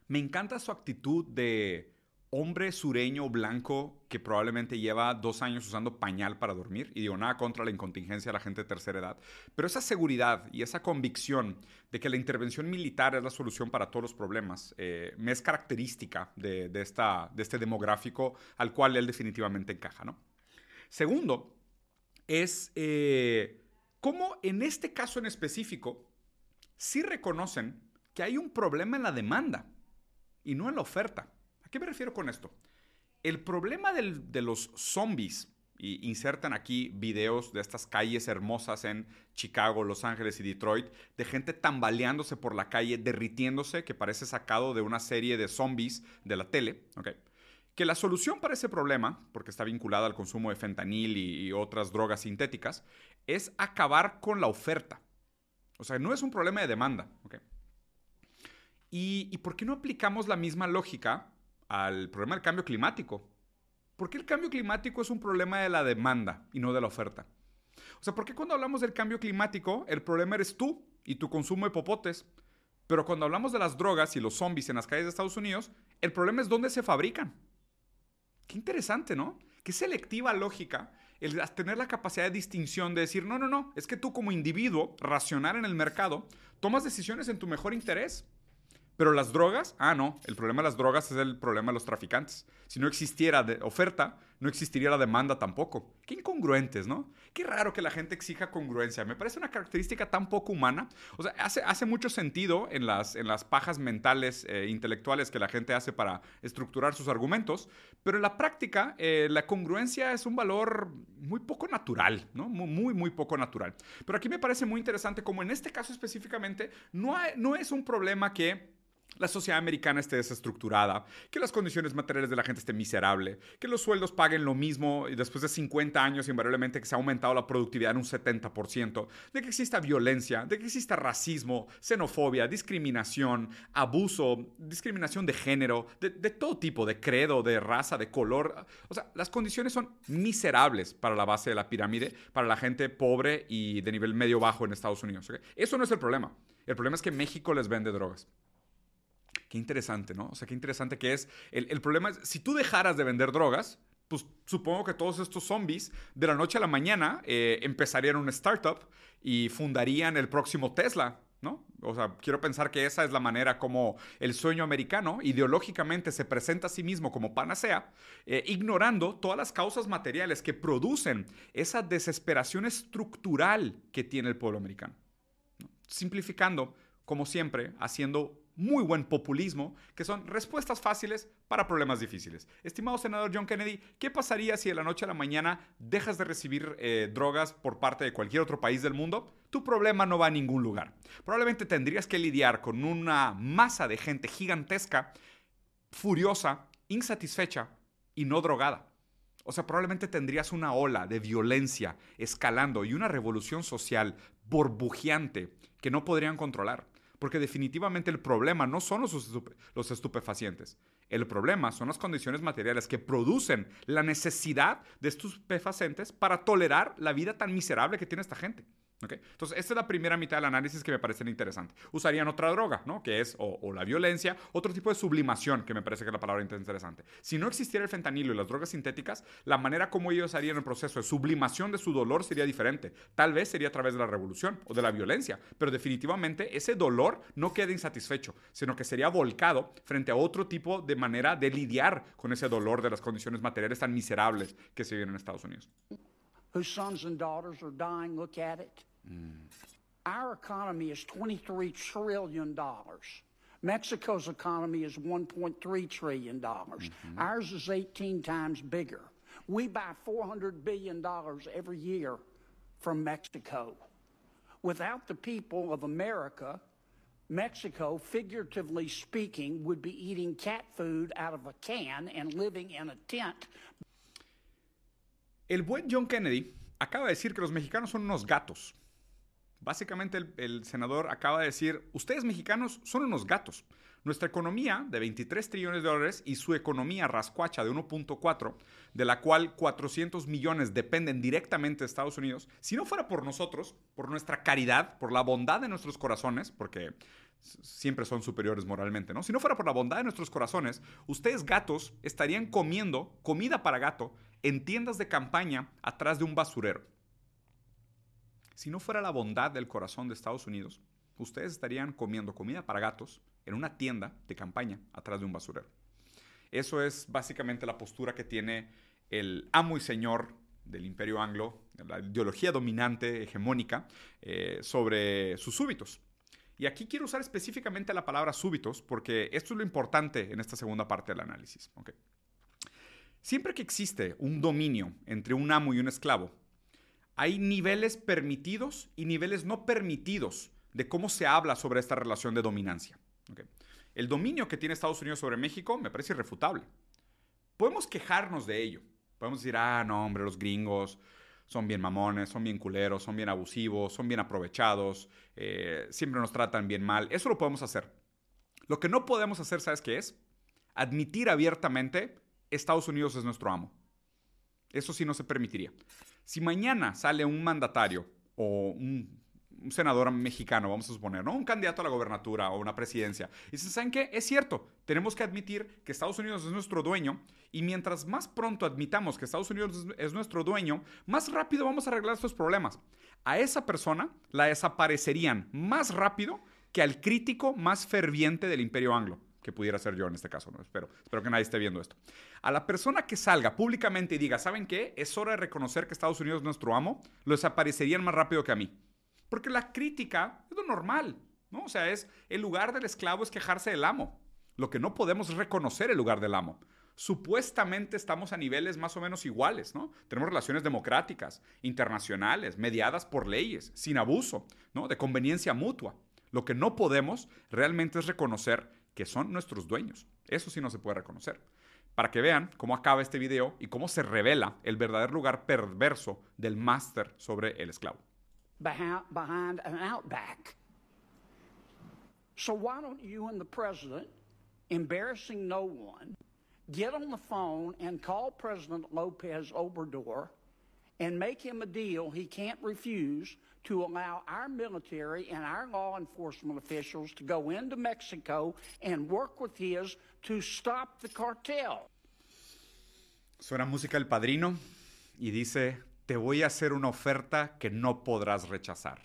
me encanta su actitud de hombre sureño blanco que probablemente lleva dos años usando pañal para dormir. Y digo, nada contra la incontingencia de la gente de tercera edad. Pero esa seguridad y esa convicción de que la intervención militar es la solución para todos los problemas, eh, me es característica de, este demográfico al cual él definitivamente encaja, ¿no? Segundo, es eh, cómo en este caso en específico sí reconocen que hay un problema en la demanda y no en la oferta. ¿A qué me refiero con esto? El problema de los zombies, y insertan aquí videos de estas calles hermosas en Chicago, Los Ángeles y Detroit, de gente tambaleándose por la calle, derritiéndose, que parece sacado de una serie de zombies de la tele, ¿ok? Que la solución para ese problema, porque está vinculada al consumo de fentanil y, otras drogas sintéticas, es acabar con la oferta. O sea, no es un problema de demanda. ¿ok? ¿Y, y por qué no aplicamos la misma lógica al problema del cambio climático? ¿Por qué el cambio climático es un problema de la demanda y no de la oferta? O sea, ¿por qué cuando hablamos del cambio climático el problema eres tú y tu consumo de popotes? Pero cuando hablamos de las drogas y los zombies en las calles de Estados Unidos, el problema es dónde se fabrican. Qué interesante, ¿no? Qué selectiva lógica el tener la capacidad de distinción de decir, no, no, no, es que tú como individuo racional en el mercado tomas decisiones en tu mejor interés. Pero las drogas, ah, no, el problema de las drogas es el problema de los traficantes. Si no existiera de oferta, no existiría la demanda tampoco. Qué incongruentes, ¿no? Qué raro que la gente exija congruencia. Me parece una característica tan poco humana. O sea, hace, hace mucho sentido en las, en las pajas mentales, eh, intelectuales que la gente hace para estructurar sus argumentos, pero en la práctica eh, la congruencia es un valor muy poco natural, ¿no? Muy, muy, muy poco natural. Pero aquí me parece muy interesante como en este caso específicamente no, hay- no es un problema que la sociedad americana esté desestructurada, que las condiciones materiales de la gente estén miserable, que los sueldos paguen lo mismo y después de 50 años invariablemente que se ha aumentado la productividad en un 70%, de que exista violencia, de que exista racismo, xenofobia, discriminación, abuso, discriminación de género, de, todo tipo, de credo, de raza, de color. O sea, las condiciones son miserables para la base de la pirámide, para la gente pobre y de nivel medio bajo en Estados Unidos. Eso no es el problema. El problema es que México les vende drogas. Qué interesante, ¿no? O sea, qué interesante que es. El, el problema es, si tú dejaras de vender drogas, pues supongo que todos estos zombies de la noche a la mañana eh, empezarían una startup y fundarían el próximo Tesla, ¿no? O sea, quiero pensar que esa es la manera como el sueño americano ideológicamente se presenta a sí mismo como panacea, eh, ignorando todas las causas materiales que producen esa desesperación estructural que tiene el pueblo americano simplificando, como siempre, haciendo muy buen populismo, que son respuestas fáciles para problemas difíciles. Estimado senador John Kennedy, ¿qué pasaría si de la noche a la mañana dejas de recibir eh, drogas por parte de cualquier otro país del mundo? Tu problema no va a ningún lugar. Probablemente tendrías que lidiar con una masa de gente gigantesca, furiosa, insatisfecha y no drogada. O sea, probablemente tendrías una ola de violencia escalando y una revolución social burbujeante que no podrían controlar. Porque definitivamente el problema no son los, estupe- los estupefacientes. El problema son las condiciones materiales que producen la necesidad de estupefacientes para tolerar la vida tan miserable que tiene esta gente. ¿Ok? Entonces, esta es la primera mitad del análisis que me parece interesante. Usarían otra droga, ¿no? Que es o, o la violencia, otro tipo de sublimación, que me parece que es la palabra interesante. Si no existiera el fentanilo y las drogas sintéticas, la manera como ellos harían el proceso de sublimación de su dolor sería diferente. Tal vez sería a través de la revolución o de la violencia, pero definitivamente ese dolor no queda insatisfecho, sino que sería volcado frente a otro tipo de manera de lidiar con ese dolor de las condiciones materiales tan miserables que se viven en Estados Unidos. whose sons and daughters are dying. Look at it. Mm. Our economy is $23 trillion. Mexico's economy is $1.3 trillion. Mm-hmm. Ours is 18 times bigger. We buy $400 billion every year from Mexico. Without the people of America, Mexico, figuratively speaking, would be eating cat food out of a can and living in a tent El buen John Kennedy acaba de decir que los mexicanos son unos gatos. Básicamente el, senador acaba de decir, ustedes mexicanos son unos gatos. Nuestra economía de 23 trillones de dólares y su economía rascuacha de 1.4, de la cual 400 millones dependen directamente de Estados Unidos, si no fuera por nosotros, por nuestra caridad, por la bondad de nuestros corazones, porque siempre son superiores moralmente, ¿no? Si no fuera por la bondad de nuestros corazones, ustedes gatos estarían comiendo comida para gato en tiendas de campaña atrás de un basurero. Si no fuera la bondad del corazón de Estados Unidos, ustedes estarían comiendo comida para gatos en una tienda de campaña atrás de un basurero. Eso es básicamente la postura que tiene el amo y señor del imperio anglo, la ideología dominante, hegemónica, eh, sobre sus súbitos. Y aquí quiero usar específicamente la palabra súbitos porque esto es lo importante en esta segunda parte del análisis. Siempre que existe un dominio entre un amo y un esclavo, hay niveles permitidos y niveles no permitidos de cómo se habla sobre esta relación de dominancia. El dominio que tiene Estados Unidos sobre México me parece irrefutable. Podemos quejarnos de ello. Podemos decir, ah, no, hombre, los gringos son bien mamones, son bien culeros, son bien abusivos, son bien aprovechados, eh, siempre nos tratan bien mal. Eso lo podemos hacer. Lo que no podemos hacer, ¿sabes qué es? Admitir abiertamente, Estados Unidos es nuestro amo. Eso sí no se permitiría. Si mañana sale un mandatario o un senador mexicano, vamos a suponer, ¿no? Un candidato a la gobernatura o una presidencia. Y se ¿saben qué? Es cierto, tenemos que admitir que Estados Unidos es nuestro dueño y mientras más pronto admitamos que Estados Unidos es nuestro dueño, más rápido vamos a arreglar estos problemas. A esa persona la desaparecerían más rápido que al crítico más ferviente del imperio anglo que pudiera ser yo en este caso, ¿no? Espero, espero que nadie esté viendo esto. A la persona que salga públicamente y diga, ¿saben qué? Es hora de reconocer que Estados Unidos es nuestro amo, lo desaparecerían más rápido que a mí. Porque la crítica es lo normal, ¿no? O sea, es el lugar del esclavo es quejarse del amo. Lo que no podemos es reconocer el lugar del amo. Supuestamente estamos a niveles más o menos iguales, ¿no? Tenemos relaciones democráticas, internacionales, mediadas por leyes, sin abuso, ¿no? De conveniencia mutua. Lo que no podemos realmente es reconocer que son nuestros dueños. Eso sí no se puede reconocer. Para que vean cómo acaba este video y cómo se revela el verdadero lugar perverso del máster sobre el esclavo. behind an outback. So why don't you and the president, embarrassing no one, get on the phone and call President Lopez Obrador and make him a deal he can't refuse to allow our military and our law enforcement officials to go into Mexico and work with his to stop the cartel. Suena música El Padrino y dice te voy a hacer una oferta que no podrás rechazar.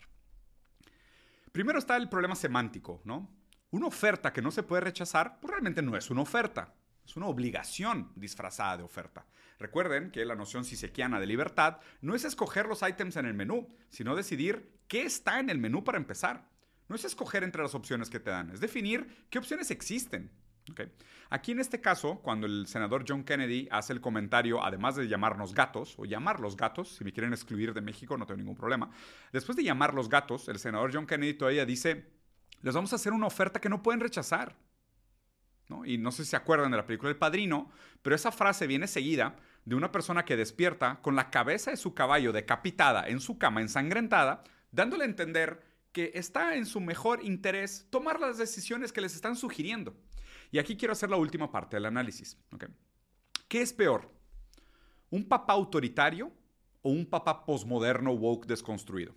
Primero está el problema semántico, ¿no? Una oferta que no se puede rechazar, pues realmente no es una oferta, es una obligación disfrazada de oferta. Recuerden que la noción sisequiana de libertad no es escoger los ítems en el menú, sino decidir qué está en el menú para empezar. No es escoger entre las opciones que te dan, es definir qué opciones existen. Aquí en este caso, cuando el senador John Kennedy hace el comentario, además de llamarnos gatos, o llamarlos gatos, si me quieren excluir de México no tengo ningún problema, después de llamarlos gatos, el senador John Kennedy todavía dice, les vamos a hacer una oferta que no pueden rechazar. Y no sé si se acuerdan de la película El Padrino, pero esa frase viene seguida de una persona que despierta con la cabeza de su caballo decapitada en su cama ensangrentada, dándole a entender que está en su mejor interés tomar las decisiones que les están sugiriendo. Y aquí quiero hacer la última parte del análisis. ¿Qué es peor? ¿Un papá autoritario o un papá posmoderno woke desconstruido?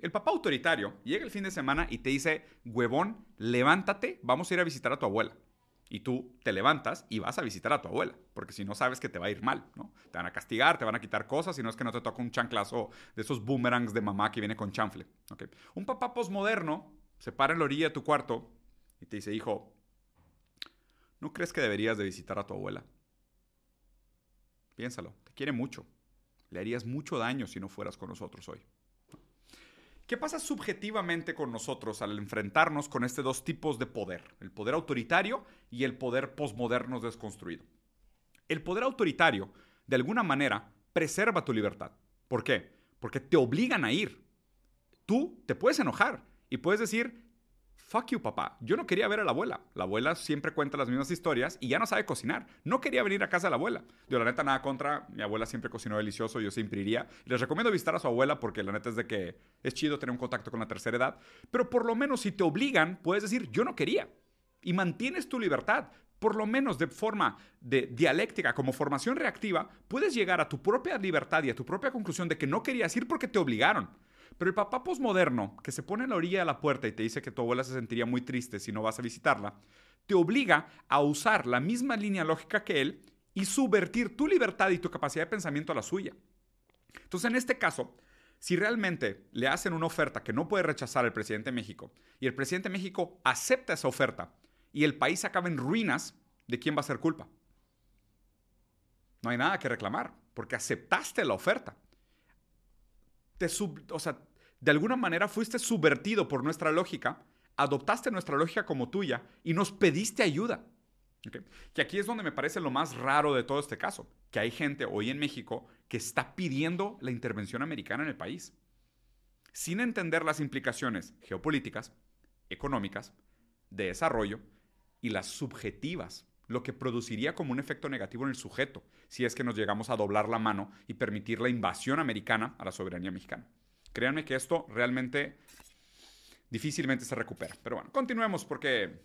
El papá autoritario llega el fin de semana y te dice, huevón, levántate, vamos a ir a visitar a tu abuela. Y tú te levantas y vas a visitar a tu abuela, porque si no sabes que te va a ir mal, ¿no? Te van a castigar, te van a quitar cosas, si no es que no te toca un chanclazo de esos boomerangs de mamá que viene con chanfle. Un papá posmoderno se para en la orilla de tu cuarto y te dice, hijo, ¿No crees que deberías de visitar a tu abuela? Piénsalo, te quiere mucho. Le harías mucho daño si no fueras con nosotros hoy. ¿Qué pasa subjetivamente con nosotros al enfrentarnos con estos dos tipos de poder? El poder autoritario y el poder posmoderno desconstruido. El poder autoritario, de alguna manera, preserva tu libertad. ¿Por qué? Porque te obligan a ir. Tú te puedes enojar y puedes decir, Fuck you, papá. Yo no quería ver a la abuela. La abuela siempre cuenta las mismas historias y ya no sabe cocinar. No quería venir a casa de la abuela. Yo, la neta, nada contra. Mi abuela siempre cocinó delicioso. Yo siempre iría. Les recomiendo visitar a su abuela porque la neta es de que es chido tener un contacto con la tercera edad. Pero por lo menos si te obligan, puedes decir, yo no quería. Y mantienes tu libertad. Por lo menos de forma de dialéctica, como formación reactiva, puedes llegar a tu propia libertad y a tu propia conclusión de que no querías ir porque te obligaron. Pero el papá posmoderno, que se pone en la orilla de la puerta y te dice que tu abuela se sentiría muy triste si no vas a visitarla, te obliga a usar la misma línea lógica que él y subvertir tu libertad y tu capacidad de pensamiento a la suya. Entonces, en este caso, si realmente le hacen una oferta que no puede rechazar el presidente de México y el presidente de México acepta esa oferta y el país acaba en ruinas, ¿de quién va a ser culpa? No hay nada que reclamar, porque aceptaste la oferta o sea, de alguna manera fuiste subvertido por nuestra lógica, adoptaste nuestra lógica como tuya y nos pediste ayuda. Que aquí es donde me parece lo más raro de todo este caso, que hay gente hoy en México que está pidiendo la intervención americana en el país, sin entender las implicaciones geopolíticas, económicas, de desarrollo y las subjetivas, lo que produciría como un efecto negativo en el sujeto, si es que nos llegamos a doblar la mano y permitir la invasión americana a la soberanía mexicana. Créanme que esto realmente difícilmente se recupera. Pero bueno, continuemos porque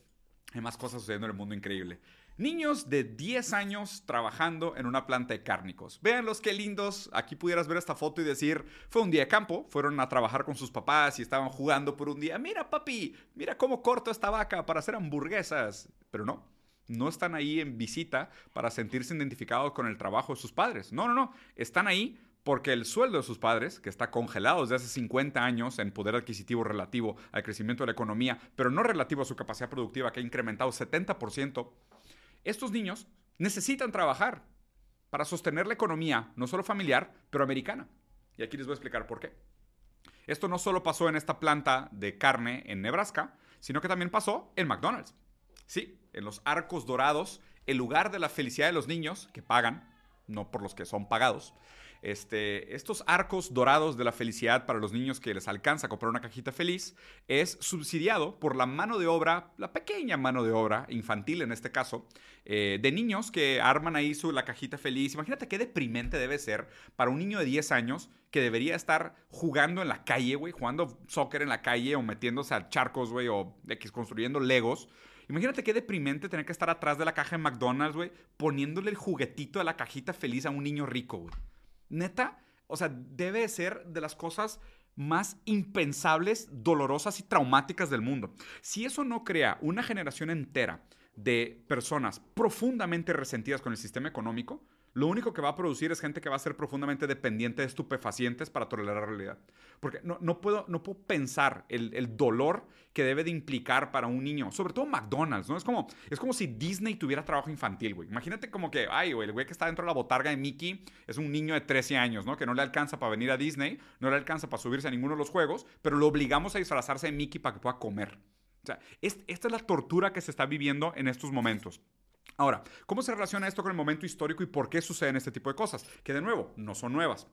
hay más cosas sucediendo en el mundo increíble. Niños de 10 años trabajando en una planta de cárnicos. Véanlos qué lindos. Aquí pudieras ver esta foto y decir, fue un día de campo, fueron a trabajar con sus papás y estaban jugando por un día. Mira papi, mira cómo corto esta vaca para hacer hamburguesas. Pero no, no están ahí en visita para sentirse identificados con el trabajo de sus padres. No, no, no. Están ahí porque el sueldo de sus padres, que está congelado desde hace 50 años en poder adquisitivo relativo al crecimiento de la economía, pero no relativo a su capacidad productiva, que ha incrementado 70%, estos niños necesitan trabajar para sostener la economía, no solo familiar, pero americana. Y aquí les voy a explicar por qué. Esto no solo pasó en esta planta de carne en Nebraska, sino que también pasó en McDonald's. Sí, en los arcos dorados, el lugar de la felicidad de los niños, que pagan, no por los que son pagados, este, estos arcos dorados de la felicidad para los niños que les alcanza a comprar una cajita feliz es subsidiado por la mano de obra, la pequeña mano de obra infantil en este caso, eh, de niños que arman ahí su, la cajita feliz. Imagínate qué deprimente debe ser para un niño de 10 años que debería estar jugando en la calle, güey, jugando soccer en la calle o metiéndose a charcos, güey, o construyendo legos. Imagínate qué deprimente tener que estar atrás de la caja de McDonald's, güey, poniéndole el juguetito de la cajita feliz a un niño rico, güey. Neta, o sea, debe ser de las cosas más impensables, dolorosas y traumáticas del mundo. Si eso no crea una generación entera de personas profundamente resentidas con el sistema económico, lo único que va a producir es gente que va a ser profundamente dependiente de estupefacientes para tolerar la realidad. Porque no, no, puedo, no puedo pensar el, el, dolor que debe de implicar para un niño, sobre todo McDonald's, ¿no? Es como, es como si Disney tuviera trabajo infantil, güey. Imagínate como que, ay, güey, el güey que está dentro de la botarga de Mickey es un niño de 13 años, ¿no? Que no le alcanza para venir a Disney, no le alcanza para subirse a ninguno de los juegos, pero lo obligamos a disfrazarse de Mickey para que pueda comer. O sea, esta es la tortura que se está viviendo en estos momentos. Ahora, ¿cómo se relaciona esto con el momento histórico y por qué suceden este tipo de cosas? Que de nuevo, no son nuevas.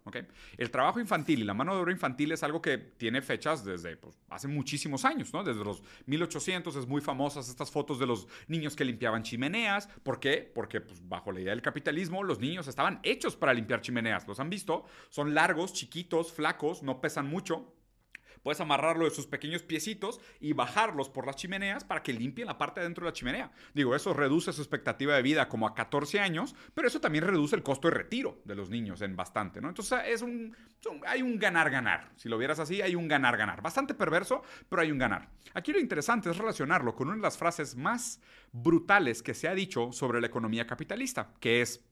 El trabajo infantil y la mano de obra infantil es algo que tiene fechas desde pues, hace muchísimos años, ¿no? Desde los 1800 es muy famosas estas fotos de los niños que limpiaban chimeneas. ¿Por qué? Porque pues, bajo la idea del capitalismo los niños estaban hechos para limpiar chimeneas. ¿Los han visto? Son largos, chiquitos, flacos, no pesan mucho Puedes amarrarlo de sus pequeños piecitos y bajarlos por las chimeneas para que limpien la parte de dentro de la chimenea. Digo, eso reduce su expectativa de vida como a 14 años, pero eso también reduce el costo de retiro de los niños en bastante, ¿no? Entonces es un, hay un ganar-ganar. Si lo vieras así, hay un ganar-ganar. Bastante perverso, pero hay un ganar. Aquí lo interesante es relacionarlo con una de las frases más brutales que se ha dicho sobre la economía capitalista, que es,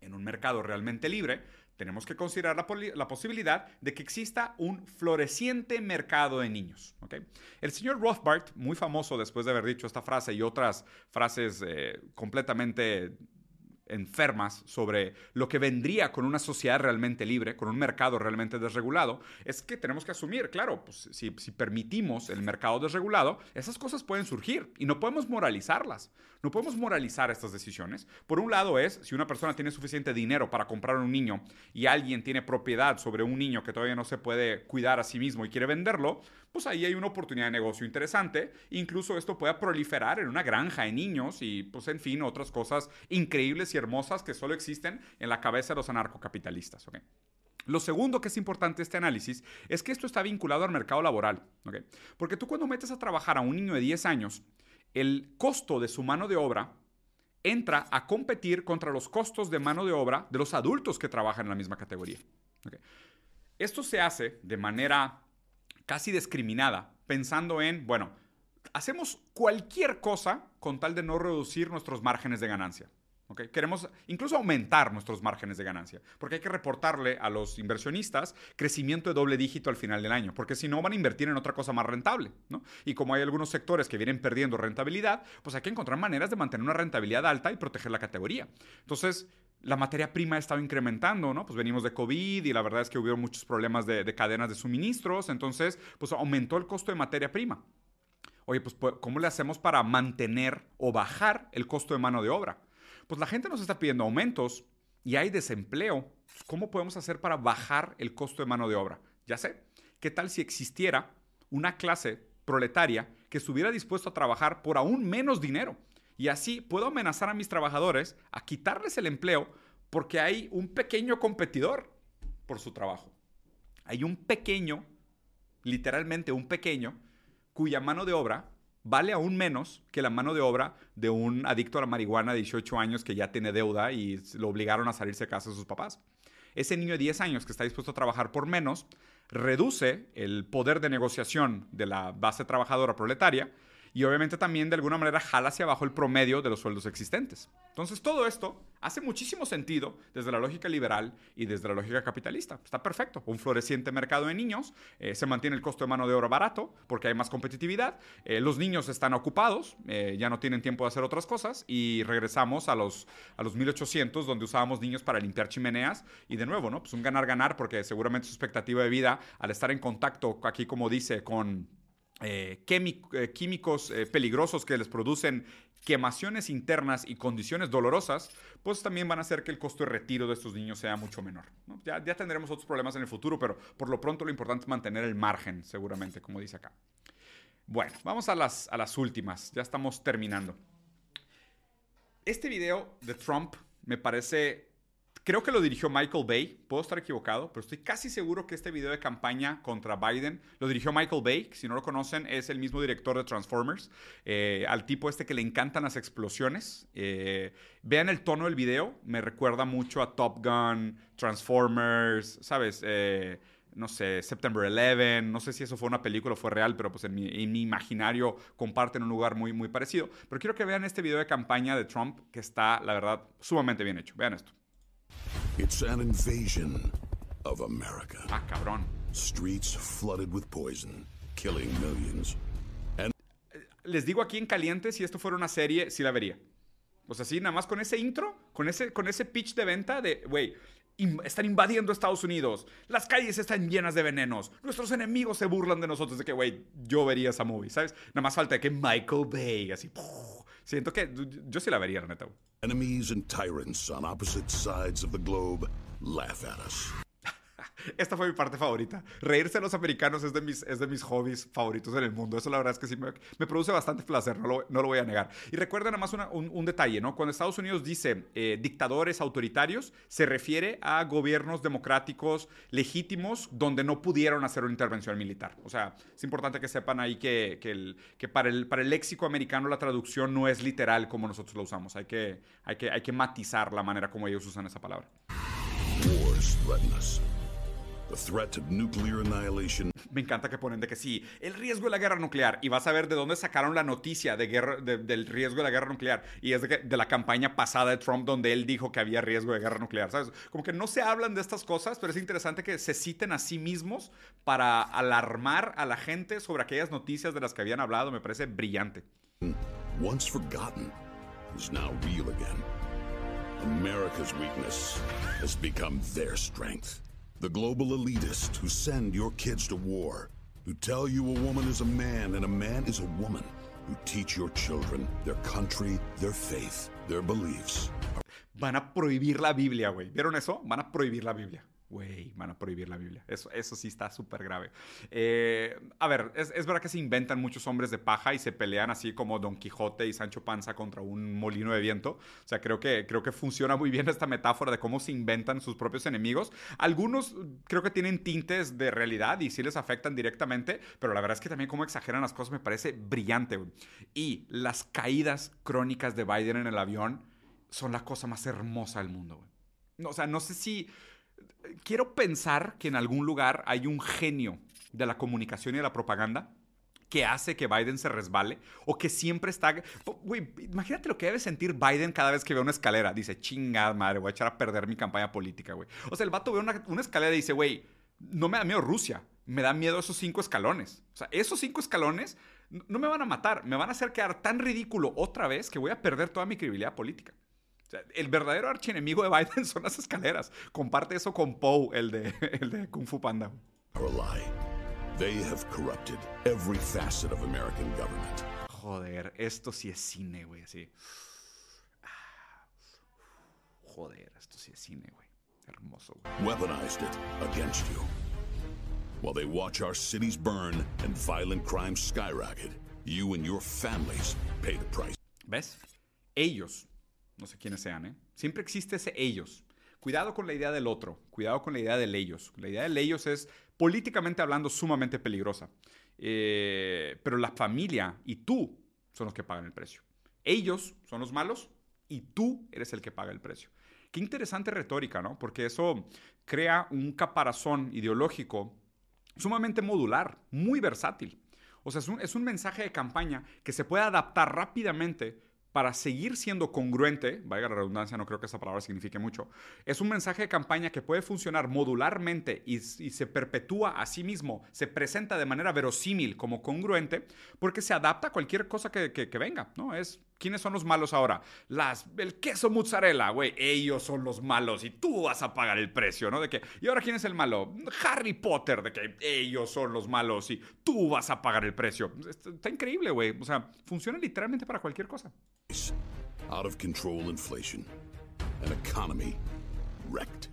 en un mercado realmente libre, tenemos que considerar la, posibilidad de que exista un floreciente mercado de niños. El señor Rothbard, muy famoso después de haber dicho esta frase y otras frases eh, completamente enfermas sobre lo que vendría con una sociedad realmente libre, con un mercado realmente desregulado, es que tenemos que asumir, claro, pues si, si, permitimos el mercado desregulado, esas cosas pueden surgir y no podemos moralizarlas. No podemos moralizar estas decisiones. Por un lado es, si una persona tiene suficiente dinero para comprar un niño y alguien tiene propiedad sobre un niño que todavía no se puede cuidar a sí mismo y quiere venderlo, pues ahí hay una oportunidad de negocio interesante. Incluso esto puede proliferar en una granja de niños y, pues, en fin, otras cosas increíbles y hermosas que solo existen en la cabeza de los anarcocapitalistas. Lo segundo que es importante este análisis es que esto está vinculado al mercado laboral. Porque tú cuando metes a trabajar a un niño de 10 años, el costo de su mano de obra entra a competir contra los costos de mano de obra de los adultos que trabajan en la misma categoría. Esto se hace de manera casi discriminada, pensando en, bueno, hacemos cualquier cosa con tal de no reducir nuestros márgenes de ganancia. Queremos incluso aumentar nuestros márgenes de ganancia, porque hay que reportarle a los inversionistas crecimiento de doble dígito al final del año, porque si no van a invertir en otra cosa más rentable. Y como hay algunos sectores que vienen perdiendo rentabilidad, pues hay que encontrar maneras de mantener una rentabilidad alta y proteger la categoría. Entonces, la materia prima ha estado incrementando, ¿no? Pues venimos de COVID y la verdad es que hubo muchos problemas de, de cadenas de suministros, entonces, pues aumentó el costo de materia prima. Oye, pues, ¿cómo le hacemos para mantener o bajar el costo de mano de obra? pues la gente nos está pidiendo aumentos y hay desempleo. ¿Cómo podemos hacer para bajar el costo de mano de obra? Ya sé, ¿qué tal si existiera una clase proletaria que estuviera dispuesto a trabajar por aún menos dinero? Y así puedo amenazar a mis trabajadores a quitarles el empleo porque hay un pequeño competidor por su trabajo. Hay un pequeño, literalmente un pequeño, cuya mano de obra vale aún menos que la mano de obra de un adicto a la marihuana de 18 años que ya tiene deuda y lo obligaron a salirse de casa de sus papás. Ese niño de 10 años que está dispuesto a trabajar por menos reduce el poder de negociación de la base trabajadora proletaria y obviamente también de alguna manera jala hacia abajo el promedio de los sueldos existentes. Entonces todo esto hace muchísimo sentido desde la lógica liberal y desde la lógica capitalista. Está perfecto. Un floreciente mercado de niños, eh, se mantiene el costo de mano de obra barato porque hay más competitividad, eh, los niños están ocupados, eh, ya no tienen tiempo de hacer otras cosas y regresamos a los, a los 1800 donde usábamos niños para limpiar chimeneas y de nuevo, ¿no? Pues un ganar-ganar porque seguramente su expectativa de vida al estar en contacto aquí como dice con eh, eh, químicos eh, peligrosos que les producen quemaciones internas y condiciones dolorosas, pues también van a hacer que el costo de retiro de estos niños sea mucho menor. Ya, ya, tendremos otros problemas en el futuro, pero por lo pronto lo importante es mantener el margen, seguramente, como dice acá. Bueno, vamos a las, a las últimas, ya estamos terminando. Este video de Trump me parece Creo que lo dirigió Michael Bay, puedo estar equivocado, pero estoy casi seguro que este video de campaña contra Biden lo dirigió Michael Bay, si no lo conocen, es el mismo director de Transformers, eh, al tipo este que le encantan las explosiones. Eh, vean el tono del video, me recuerda mucho a Top Gun, Transformers, ¿sabes? Eh, no sé, September 11, no sé si eso fue una película o fue real, pero pues en mi, en mi, imaginario comparten un lugar muy, muy parecido. Pero quiero que vean este video de campaña de Trump que está, la verdad, sumamente bien hecho. Vean esto. It's an invasion of America. Ah, cabrón. Streets flooded with poison, killing millions. And Les digo aquí en caliente, si esto fuera una serie, sí la vería. O sea, sí, nada más con ese intro, con ese, con ese pitch de venta de, güey, están invadiendo Estados Unidos, las calles están llenas de venenos, nuestros enemigos se burlan de nosotros, de que, güey, yo vería esa movie, ¿sabes? Nada más falta que Michael Bay, así, siento que yo sí la vería, la neta. Enemies and tyrants on opposite sides of the globe laugh at us. Esta fue mi parte favorita. Reírse de los americanos es de mis, es de mis hobbies favoritos en el mundo. Eso la verdad es que sí me, produce bastante placer, no lo, no lo, voy a negar. Y recuerden nada más un, un, detalle, ¿no? Cuando Estados Unidos dice eh, dictadores autoritarios, se refiere a gobiernos democráticos legítimos donde no pudieron hacer una intervención militar. O sea, es importante que sepan ahí que, que, para, el, para el léxico americano la traducción no es literal como nosotros la usamos. Hay que, hay que, hay que matizar la manera como ellos usan esa palabra. The threat of nuclear annihilation. Me encanta que ponen de que sí, el riesgo de la guerra nuclear. Y vas a ver de dónde sacaron la noticia de guerra, de, del riesgo de la guerra nuclear. Y es de, de, la campaña pasada de Trump donde él dijo que había riesgo de guerra nuclear. ¿Sabes? Como que no se hablan de estas cosas, pero es interesante que se citen a sí mismos para alarmar a la gente sobre aquellas noticias de las que habían hablado. Me parece brillante. Once forgotten is now real again. America's weakness has become their strength. The global elitists who send your kids to war, who tell you a woman is a man and a man is a woman, who teach your children their country, their faith, their beliefs. Van a prohibir la Biblia, güey. ¿Vieron eso? Van a prohibir la Biblia. Güey, van a prohibir la Biblia. Eso, eso sí está súper grave. Eh, a ver, es, es, verdad que se inventan muchos hombres de paja y se pelean así como Don Quijote y Sancho Panza contra un molino de viento. O sea, creo que, creo que funciona muy bien esta metáfora de cómo se inventan sus propios enemigos. Algunos creo que tienen tintes de realidad y sí les afectan directamente, pero la verdad es que también cómo exageran las cosas me parece brillante. Y las caídas crónicas de Biden en el avión son la cosa más hermosa del mundo. O sea, no sé si quiero pensar que en algún lugar hay un genio de la comunicación y de la propaganda que hace que Biden se resbale o que siempre está... Güey, imagínate lo que debe sentir Biden cada vez que ve una escalera. Dice, chingada madre, voy a echar a perder mi campaña política, güey. O sea, el vato ve una, escalera y dice, güey, no me da miedo Rusia, me da miedo esos cinco escalones. O sea, esos cinco escalones no me van a matar, me van a hacer quedar tan ridículo otra vez que voy a perder toda mi credibilidad política. O sea, el verdadero archienemigo de Biden son las escaleras. Comparte eso con Poe, el de, el de Kung Fu Panda. They have corrupted every facet of American government. Joder, esto sí es cine, güey, así. Joder, esto sí es cine, güey. Hermoso. Güey. Weaponized it against you. While they watch our cities burn and violent crime skyrocket, you and your families pay the price. ¿Ves? Ellos no sé quiénes sean, ¿eh? Siempre existe ese ellos. Cuidado con la idea del otro, cuidado con la idea del ellos. La idea del ellos es, políticamente hablando, sumamente peligrosa. Eh, pero la familia y tú son los que pagan el precio. Ellos son los malos y tú eres el que paga el precio. Qué interesante retórica, ¿no? Porque eso crea un caparazón ideológico sumamente modular, muy versátil. O sea, es un, es un mensaje de campaña que se puede adaptar rápidamente para seguir siendo congruente, vaya la redundancia, no creo que esa palabra signifique mucho, es un mensaje de campaña que puede funcionar modularmente y, y, se perpetúa a sí mismo, se presenta de manera verosímil como congruente, porque se adapta a cualquier cosa que, que, que venga, ¿no? Es, ¿quiénes son los malos ahora? Las, el queso mozzarella, güey, ellos son los malos y tú vas a pagar el precio, ¿no? De que, ¿y ahora quién es el malo? Harry Potter, de que ellos son los malos y tú vas a pagar el precio. Está increíble, güey, o sea, funciona literalmente para cualquier cosa. Out of control inflation. An economy wrecked.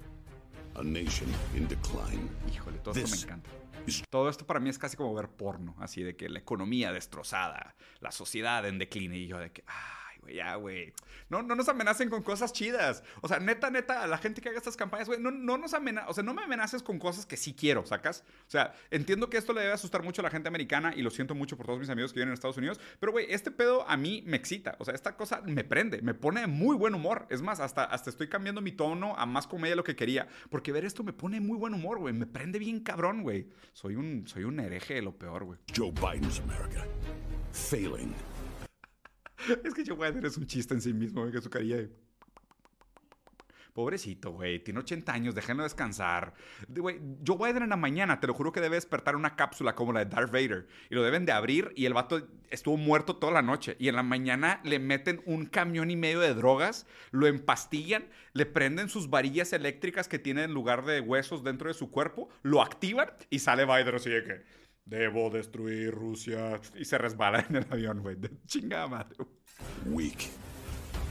A nation in decline. Híjole, todo esto me encanta. Todo esto para mí es casi como ver porno, así de que la economía destrozada, la sociedad en decline y yo de que, ay, güey, ya, güey. No, no nos amenacen con cosas chidas. O sea, neta, neta, a la gente que haga estas campañas, güey, no, no nos amenaces, o sea, no me amenaces con cosas que sí quiero, ¿sacas? O sea, entiendo que esto le debe asustar mucho a la gente americana y lo siento mucho por todos mis amigos que viven en Estados Unidos, pero, güey, este pedo a mí me excita. O sea, esta cosa me prende, me pone muy buen humor. Es más, hasta, hasta estoy cambiando mi tono a más comedia de lo que quería, porque ver esto me pone muy buen humor, güey. Me prende bien cabrón, güey. Soy un, soy un hereje de lo peor, güey. Joe Biden's America. Failing. Es que Joe Biden es un chiste en sí mismo, que su carilla de... Pobrecito, güey. Tiene 80 años, déjenlo descansar. Güey, Joe Biden en la mañana, te lo juro que debe despertar una cápsula como la de Darth Vader. Y lo deben de abrir y el vato estuvo muerto toda la noche. Y en la mañana le meten un camión y medio de drogas, lo empastillan, le prenden sus varillas eléctricas que tiene en lugar de huesos dentro de su cuerpo, lo activan y sale Biden así de que... Debo destruir Rusia. Y se resbala en el avión, güey. De chingada madre. Weak.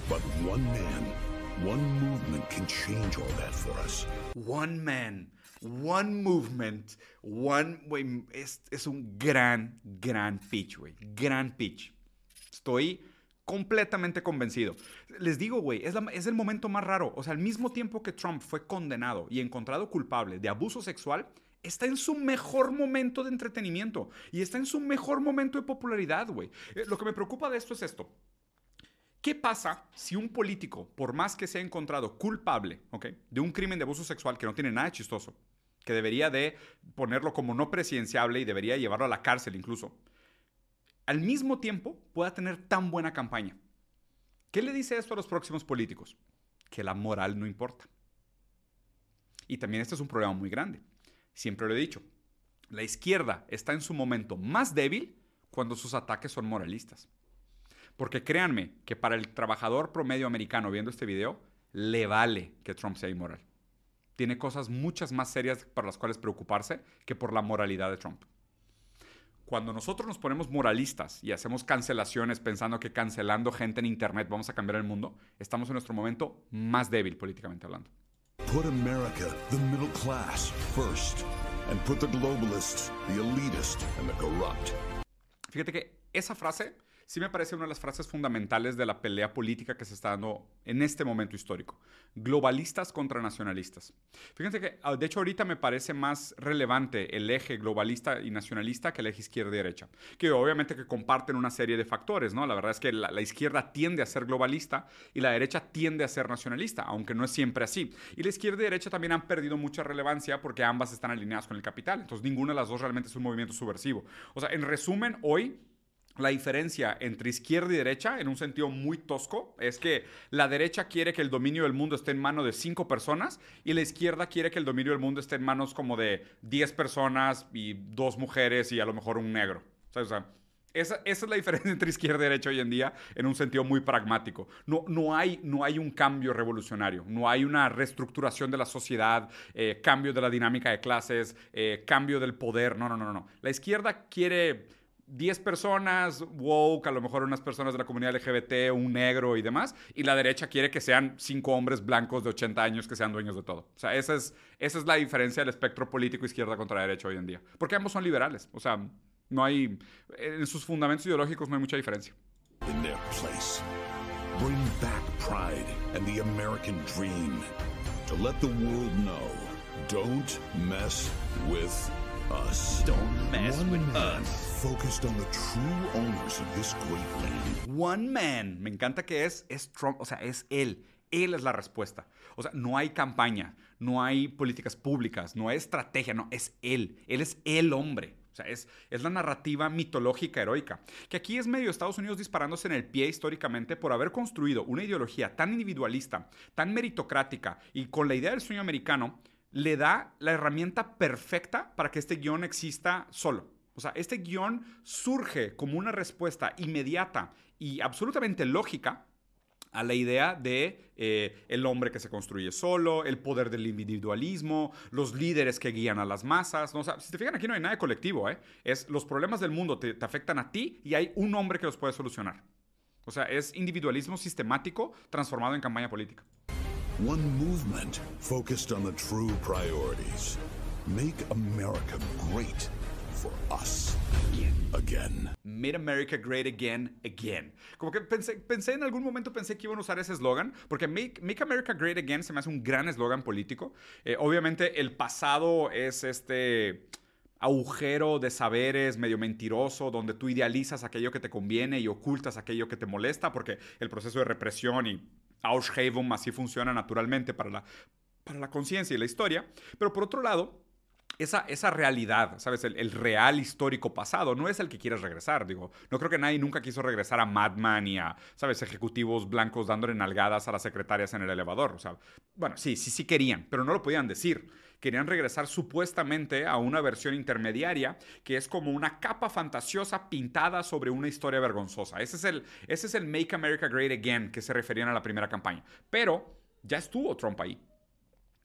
But one man, one movement can change all that for us. One man, one movement, one. Güey, es, es un gran, gran pitch, güey. Gran pitch. Estoy completamente convencido. Les digo, güey, es, es, el momento más raro. O sea, al mismo tiempo que Trump fue condenado y encontrado culpable de abuso sexual, está en su mejor momento de entretenimiento y está en su mejor momento de popularidad, güey. Eh, lo que me preocupa de esto es esto. ¿Qué pasa si un político, por más que sea encontrado culpable, ¿ok? De un crimen de abuso sexual que no tiene nada de chistoso, que debería de ponerlo como no presidenciable y debería llevarlo a la cárcel incluso, al mismo tiempo pueda tener tan buena campaña? ¿Qué le dice esto a los próximos políticos? Que la moral no importa. Y también este es un problema muy grande. Siempre lo he dicho, la izquierda está en su momento más débil cuando sus ataques son moralistas. Porque créanme que para el trabajador promedio americano viendo este video, le vale que Trump sea inmoral. Tiene cosas muchas más serias para las cuales preocuparse que por la moralidad de Trump. Cuando nosotros nos ponemos moralistas y hacemos cancelaciones pensando que cancelando gente en Internet vamos a cambiar el mundo, estamos en nuestro momento más débil políticamente hablando. Put America, the middle class, first. And put the globalists, the elitist, and the corrupt. Fíjate que esa frase sí me parece una de las frases fundamentales de la pelea política que se está dando en este momento histórico. Globalistas contra nacionalistas. Fíjense que, ah, de hecho, ahorita me parece más relevante el eje globalista y nacionalista que el eje izquierda y derecha. Que obviamente que comparten una serie de factores, ¿no? La verdad es que la, la izquierda tiende a ser globalista y la derecha tiende a ser nacionalista, aunque no es siempre así. Y la izquierda y derecha también han perdido mucha relevancia porque ambas están alineadas con el capital. Entonces, ninguna de las dos realmente es un movimiento subversivo. O sea, en resumen, hoy la diferencia entre izquierda y derecha, en un sentido muy tosco, es que la derecha quiere que el dominio del mundo esté en manos de cinco personas y la izquierda quiere que el dominio del mundo esté en manos como de 10 personas y dos mujeres y a lo mejor un negro. Esa, esa, es la diferencia entre izquierda y derecha hoy en día en un sentido muy pragmático. No, no, hay, no hay un cambio revolucionario, no hay una reestructuración de la sociedad, eh, cambio de la dinámica de clases, eh, cambio del poder. No, no, no, no. La izquierda quiere 10 personas, woke, a lo mejor unas personas de la comunidad LGBT, un negro y demás, y la derecha quiere que sean cinco hombres blancos de 80 años que sean dueños de todo. O sea, esa es, esa es la diferencia del espectro político izquierda contra derecha hoy en día. Porque ambos son liberales. O sea, no hay, en sus fundamentos ideológicos no hay mucha diferencia. In their place. Bring back pride and the American dream. To let the world know, don't mess with us. Don't mess One with man us. Focused on the true owners of this great land. One man. Me encanta que es, es Trump, o sea, es él. Él es la respuesta. O sea, no hay campaña, no hay políticas públicas, no hay estrategia, no, es él. Él es el hombre. O sea, es, es, la narrativa mitológica heroica. Que aquí es medio Estados Unidos disparándose en el pie históricamente por haber construido una ideología tan individualista, tan meritocrática y con la idea del sueño americano, le da la herramienta perfecta para que este guion exista solo. O sea, este guion surge como una respuesta inmediata y absolutamente lógica a la idea de eh, el hombre que se construye solo, el poder del individualismo, los líderes que guían a las masas. ¿no? O sea, si te fijan, aquí no hay nada de colectivo. ¿eh? Es los problemas del mundo te, te afectan a ti y hay un hombre que los puede solucionar. O sea, es individualismo sistemático transformado en campaña política. One movement focused on the true priorities. Make America great for us again. Made America Great Again, again. Como que pensé, pensé en algún momento pensé que iban a usar ese eslogan, porque make, make, America Great Again se me hace un gran eslogan político. Eh, obviamente el pasado es este agujero de saberes medio mentiroso, donde tú idealizas aquello que te conviene y ocultas aquello que te molesta, porque el proceso de represión y Aushaven así funciona naturalmente para la, para la conciencia y la historia. Pero por otro lado, esa, esa realidad, ¿sabes? El, el, real histórico pasado no es el que quieres regresar, digo. No creo que nadie nunca quiso regresar a Madman y a, ¿sabes? Ejecutivos blancos dándole nalgadas a las secretarias en el elevador. O sea, bueno, sí, sí, sí querían, pero no lo podían decir. Querían regresar supuestamente a una versión intermediaria que es como una capa fantasiosa pintada sobre una historia vergonzosa. Ese es el, ese es el Make America Great Again que se referían a la primera campaña. Pero ya estuvo Trump ahí.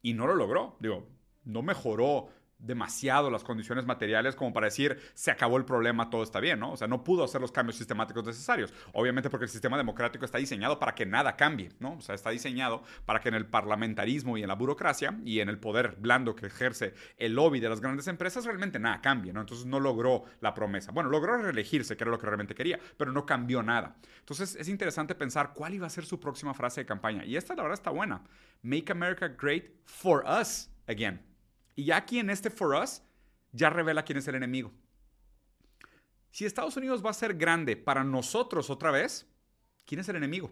Y no lo logró. Digo, no mejoró demasiado las condiciones materiales como para decir se acabó el problema, todo está bien, ¿no? O sea, no pudo hacer los cambios sistemáticos necesarios. Obviamente porque el sistema democrático está diseñado para que nada cambie, ¿no? O sea, está diseñado para que en el parlamentarismo y en la burocracia y en el poder blando que ejerce el lobby de las grandes empresas realmente nada cambie, ¿no? Entonces no logró la promesa. Bueno, logró reelegirse, que era lo que realmente quería, pero no cambió nada. Entonces es interesante pensar cuál iba a ser su próxima frase de campaña. Y esta la verdad está buena. Make America Great for Us Again. Y ya aquí en este For Us ya revela quién es el enemigo. Si Estados Unidos va a ser grande para nosotros otra vez, ¿quién es el enemigo?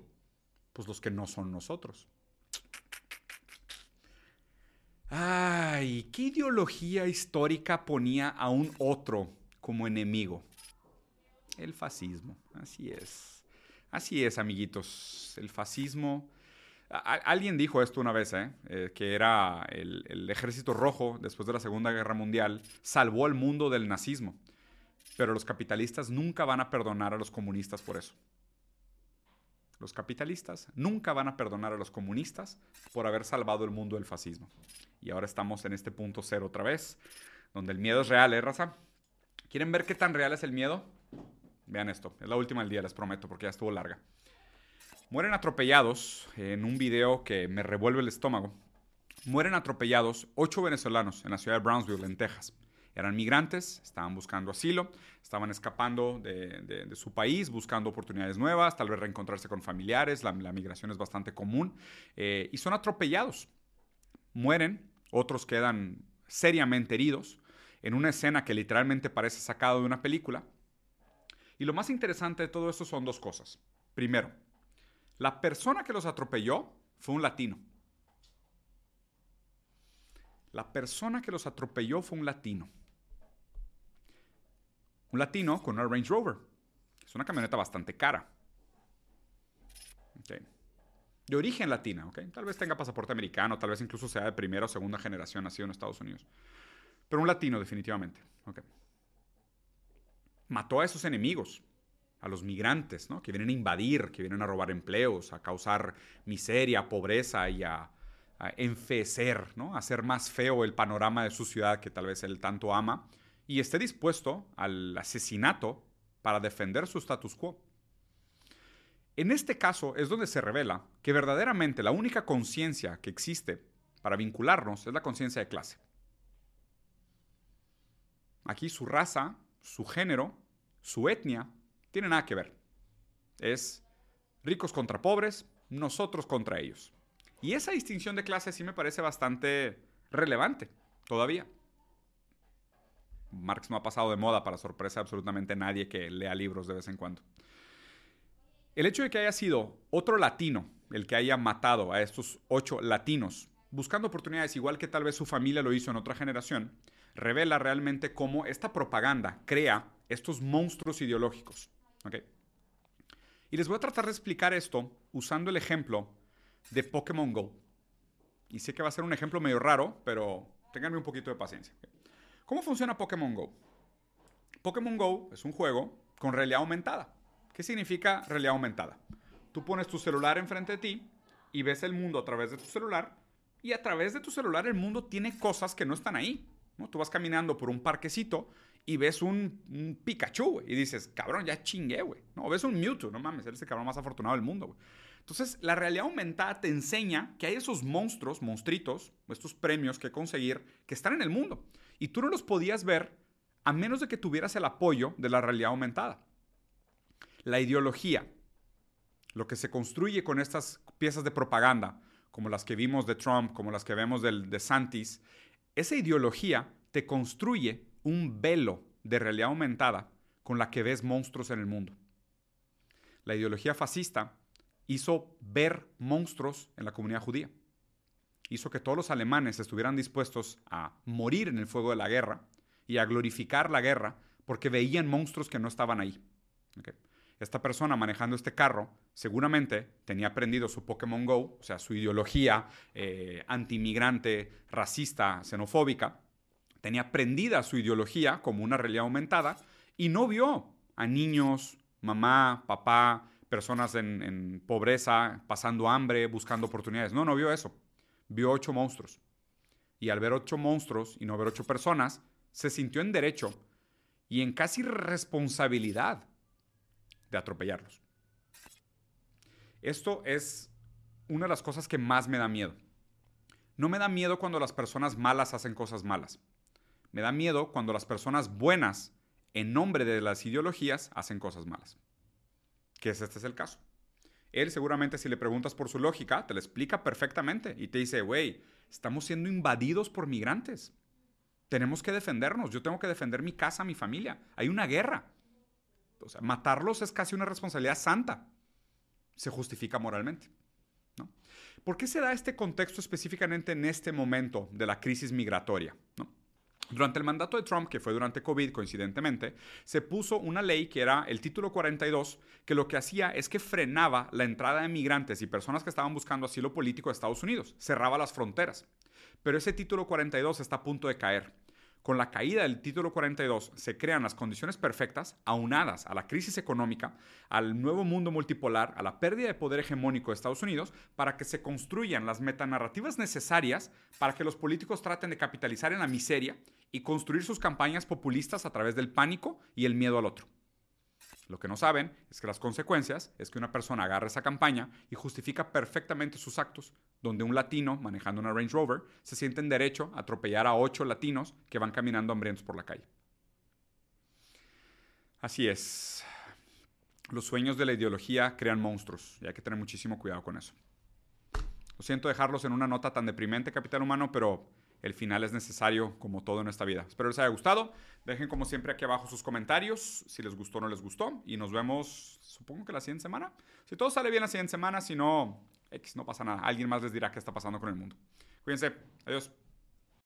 Pues los que no son nosotros. Ay, ¿qué ideología histórica ponía a un otro como enemigo? El fascismo, así es. Así es, amiguitos. El fascismo Alguien dijo esto una vez, ¿eh? Eh, que era el, el, ejército rojo, después de la Segunda Guerra Mundial, salvó al mundo del nazismo. Pero los capitalistas nunca van a perdonar a los comunistas por eso. los capitalistas, nunca van a perdonar a los comunistas por haber salvado el mundo del fascismo. Y ahora estamos en este punto cero otra vez, donde el miedo es real, ¿eh, raza? ¿Quieren ver qué tan real es el miedo? Vean esto, es la última del día, les prometo, porque ya estuvo larga. Mueren atropellados en un video que me revuelve el estómago. Mueren atropellados ocho venezolanos en la ciudad de Brownsville, en Texas. Eran migrantes, estaban buscando asilo, estaban escapando de, su país, buscando oportunidades nuevas, tal vez reencontrarse con familiares, la, migración es bastante común, eh, y son atropellados. Mueren, otros quedan seriamente heridos, en una escena que literalmente parece sacado de una película. Y lo más interesante de todo esto son dos cosas. Primero, la persona que los atropelló fue un latino. La persona que los atropelló fue un latino un latino con una Range Rover. Es una camioneta bastante cara. De origen latina, ¿ok? Tal vez tenga pasaporte americano, tal vez incluso sea de primera o segunda generación nacido en Estados Unidos. Pero un latino definitivamente. Mató a esos enemigos, a los migrantes, ¿no? Que vienen a invadir, que vienen a robar empleos, a causar miseria, pobreza y a, a enfecer, ¿no? A hacer más feo el panorama de su ciudad que tal vez él tanto ama y esté dispuesto al asesinato para defender su status quo. En este caso es donde se revela que verdaderamente la única conciencia que existe para vincularnos es la conciencia de clase. Aquí su raza, su género, su etnia, tiene nada que ver. Es ricos contra pobres, nosotros contra ellos. Y esa distinción de clase sí me parece bastante relevante todavía. Marx no ha pasado de moda para sorpresa absolutamente nadie que lea libros de vez en cuando. El hecho de que haya sido otro latino el que haya matado a estos ocho latinos, buscando oportunidades igual que tal vez su familia lo hizo en otra generación, revela realmente cómo esta propaganda crea estos monstruos ideológicos. Y les voy a tratar de explicar esto usando el ejemplo de Pokémon Go. Y sé que va a ser un ejemplo medio raro, pero ténganme un poquito de paciencia. ¿Cómo funciona Pokémon Go? Pokémon Go es un juego con realidad aumentada. ¿Qué significa realidad aumentada? Tú pones tu celular enfrente de ti y ves el mundo a través de tu celular y a través de tu celular el mundo tiene cosas que no están ahí. ¿no? Tú vas caminando por un parquecito y ves un, Pikachu y dices, cabrón, ya chingué, güey. No, ves un Mewtwo, no mames, eres el cabrón más afortunado del mundo, güey. Entonces, la realidad aumentada te enseña que hay esos monstruos, monstruitos, estos premios que conseguir, que están en el mundo. Y tú no los podías ver a menos de que tuvieras el apoyo de la realidad aumentada. La ideología, lo que se construye con estas piezas de propaganda, como las que vimos de Trump, como las que vemos de Santis, esa ideología te construye un velo de realidad aumentada con la que ves monstruos en el mundo. La ideología fascista hizo ver monstruos en la comunidad judía. Hizo que todos los alemanes estuvieran dispuestos a morir en el fuego de la guerra y a glorificar la guerra porque veían monstruos que no estaban ahí. Esta persona manejando este carro seguramente tenía aprendido su Pokémon Go, o sea, su ideología eh, antimigrante, racista, xenofóbica, tenía aprendida su ideología como una realidad aumentada y no vio a niños, mamá, papá, personas en, pobreza, pasando hambre, buscando oportunidades. No, no vio eso. Vio ocho monstruos. Y al ver ocho monstruos y no ver ocho personas, se sintió en derecho y en casi responsabilidad de atropellarlos. Esto es una de las cosas que más me da miedo. No me da miedo cuando las personas malas hacen cosas malas. Me da miedo cuando las personas buenas, en nombre de las ideologías, hacen cosas malas que este es el caso. Él seguramente si le preguntas por su lógica, te lo explica perfectamente y te dice, güey, estamos siendo invadidos por migrantes. Tenemos que defendernos. Yo tengo que defender mi casa, mi familia. Hay una guerra. O sea, matarlos es casi una responsabilidad santa. Se justifica moralmente. ¿no? ¿Por qué se da este contexto específicamente en este momento de la crisis migratoria? Durante el mandato de Trump, que fue durante COVID coincidentemente, se puso una ley que era el título 42, que lo que hacía es que frenaba la entrada de migrantes y personas que estaban buscando asilo político a Estados Unidos, cerraba las fronteras. Pero ese título 42 está a punto de caer. Con la caída del título 42 se crean las condiciones perfectas, aunadas a la crisis económica, al nuevo mundo multipolar, a la pérdida de poder hegemónico de Estados Unidos, para que se construyan las metanarrativas necesarias para que los políticos traten de capitalizar en la miseria y construir sus campañas populistas a través del pánico y el miedo al otro. Lo que no saben es que las consecuencias es que una persona agarra esa campaña y justifica perfectamente sus actos, donde un latino manejando una Range Rover se siente en derecho a atropellar a ocho latinos que van caminando hambrientos por la calle. Así es. Los sueños de la ideología crean monstruos y hay que tener muchísimo cuidado con eso. Lo siento dejarlos en una nota tan deprimente, capital humano, pero el final es necesario como todo en esta vida. Espero les haya gustado. Dejen como siempre aquí abajo sus comentarios, si les gustó o no les gustó. Y nos vemos, supongo que la siguiente semana. Si todo sale bien la siguiente semana, si no, X, no pasa nada. Alguien más les dirá qué está pasando con el mundo. Cuídense. Adiós.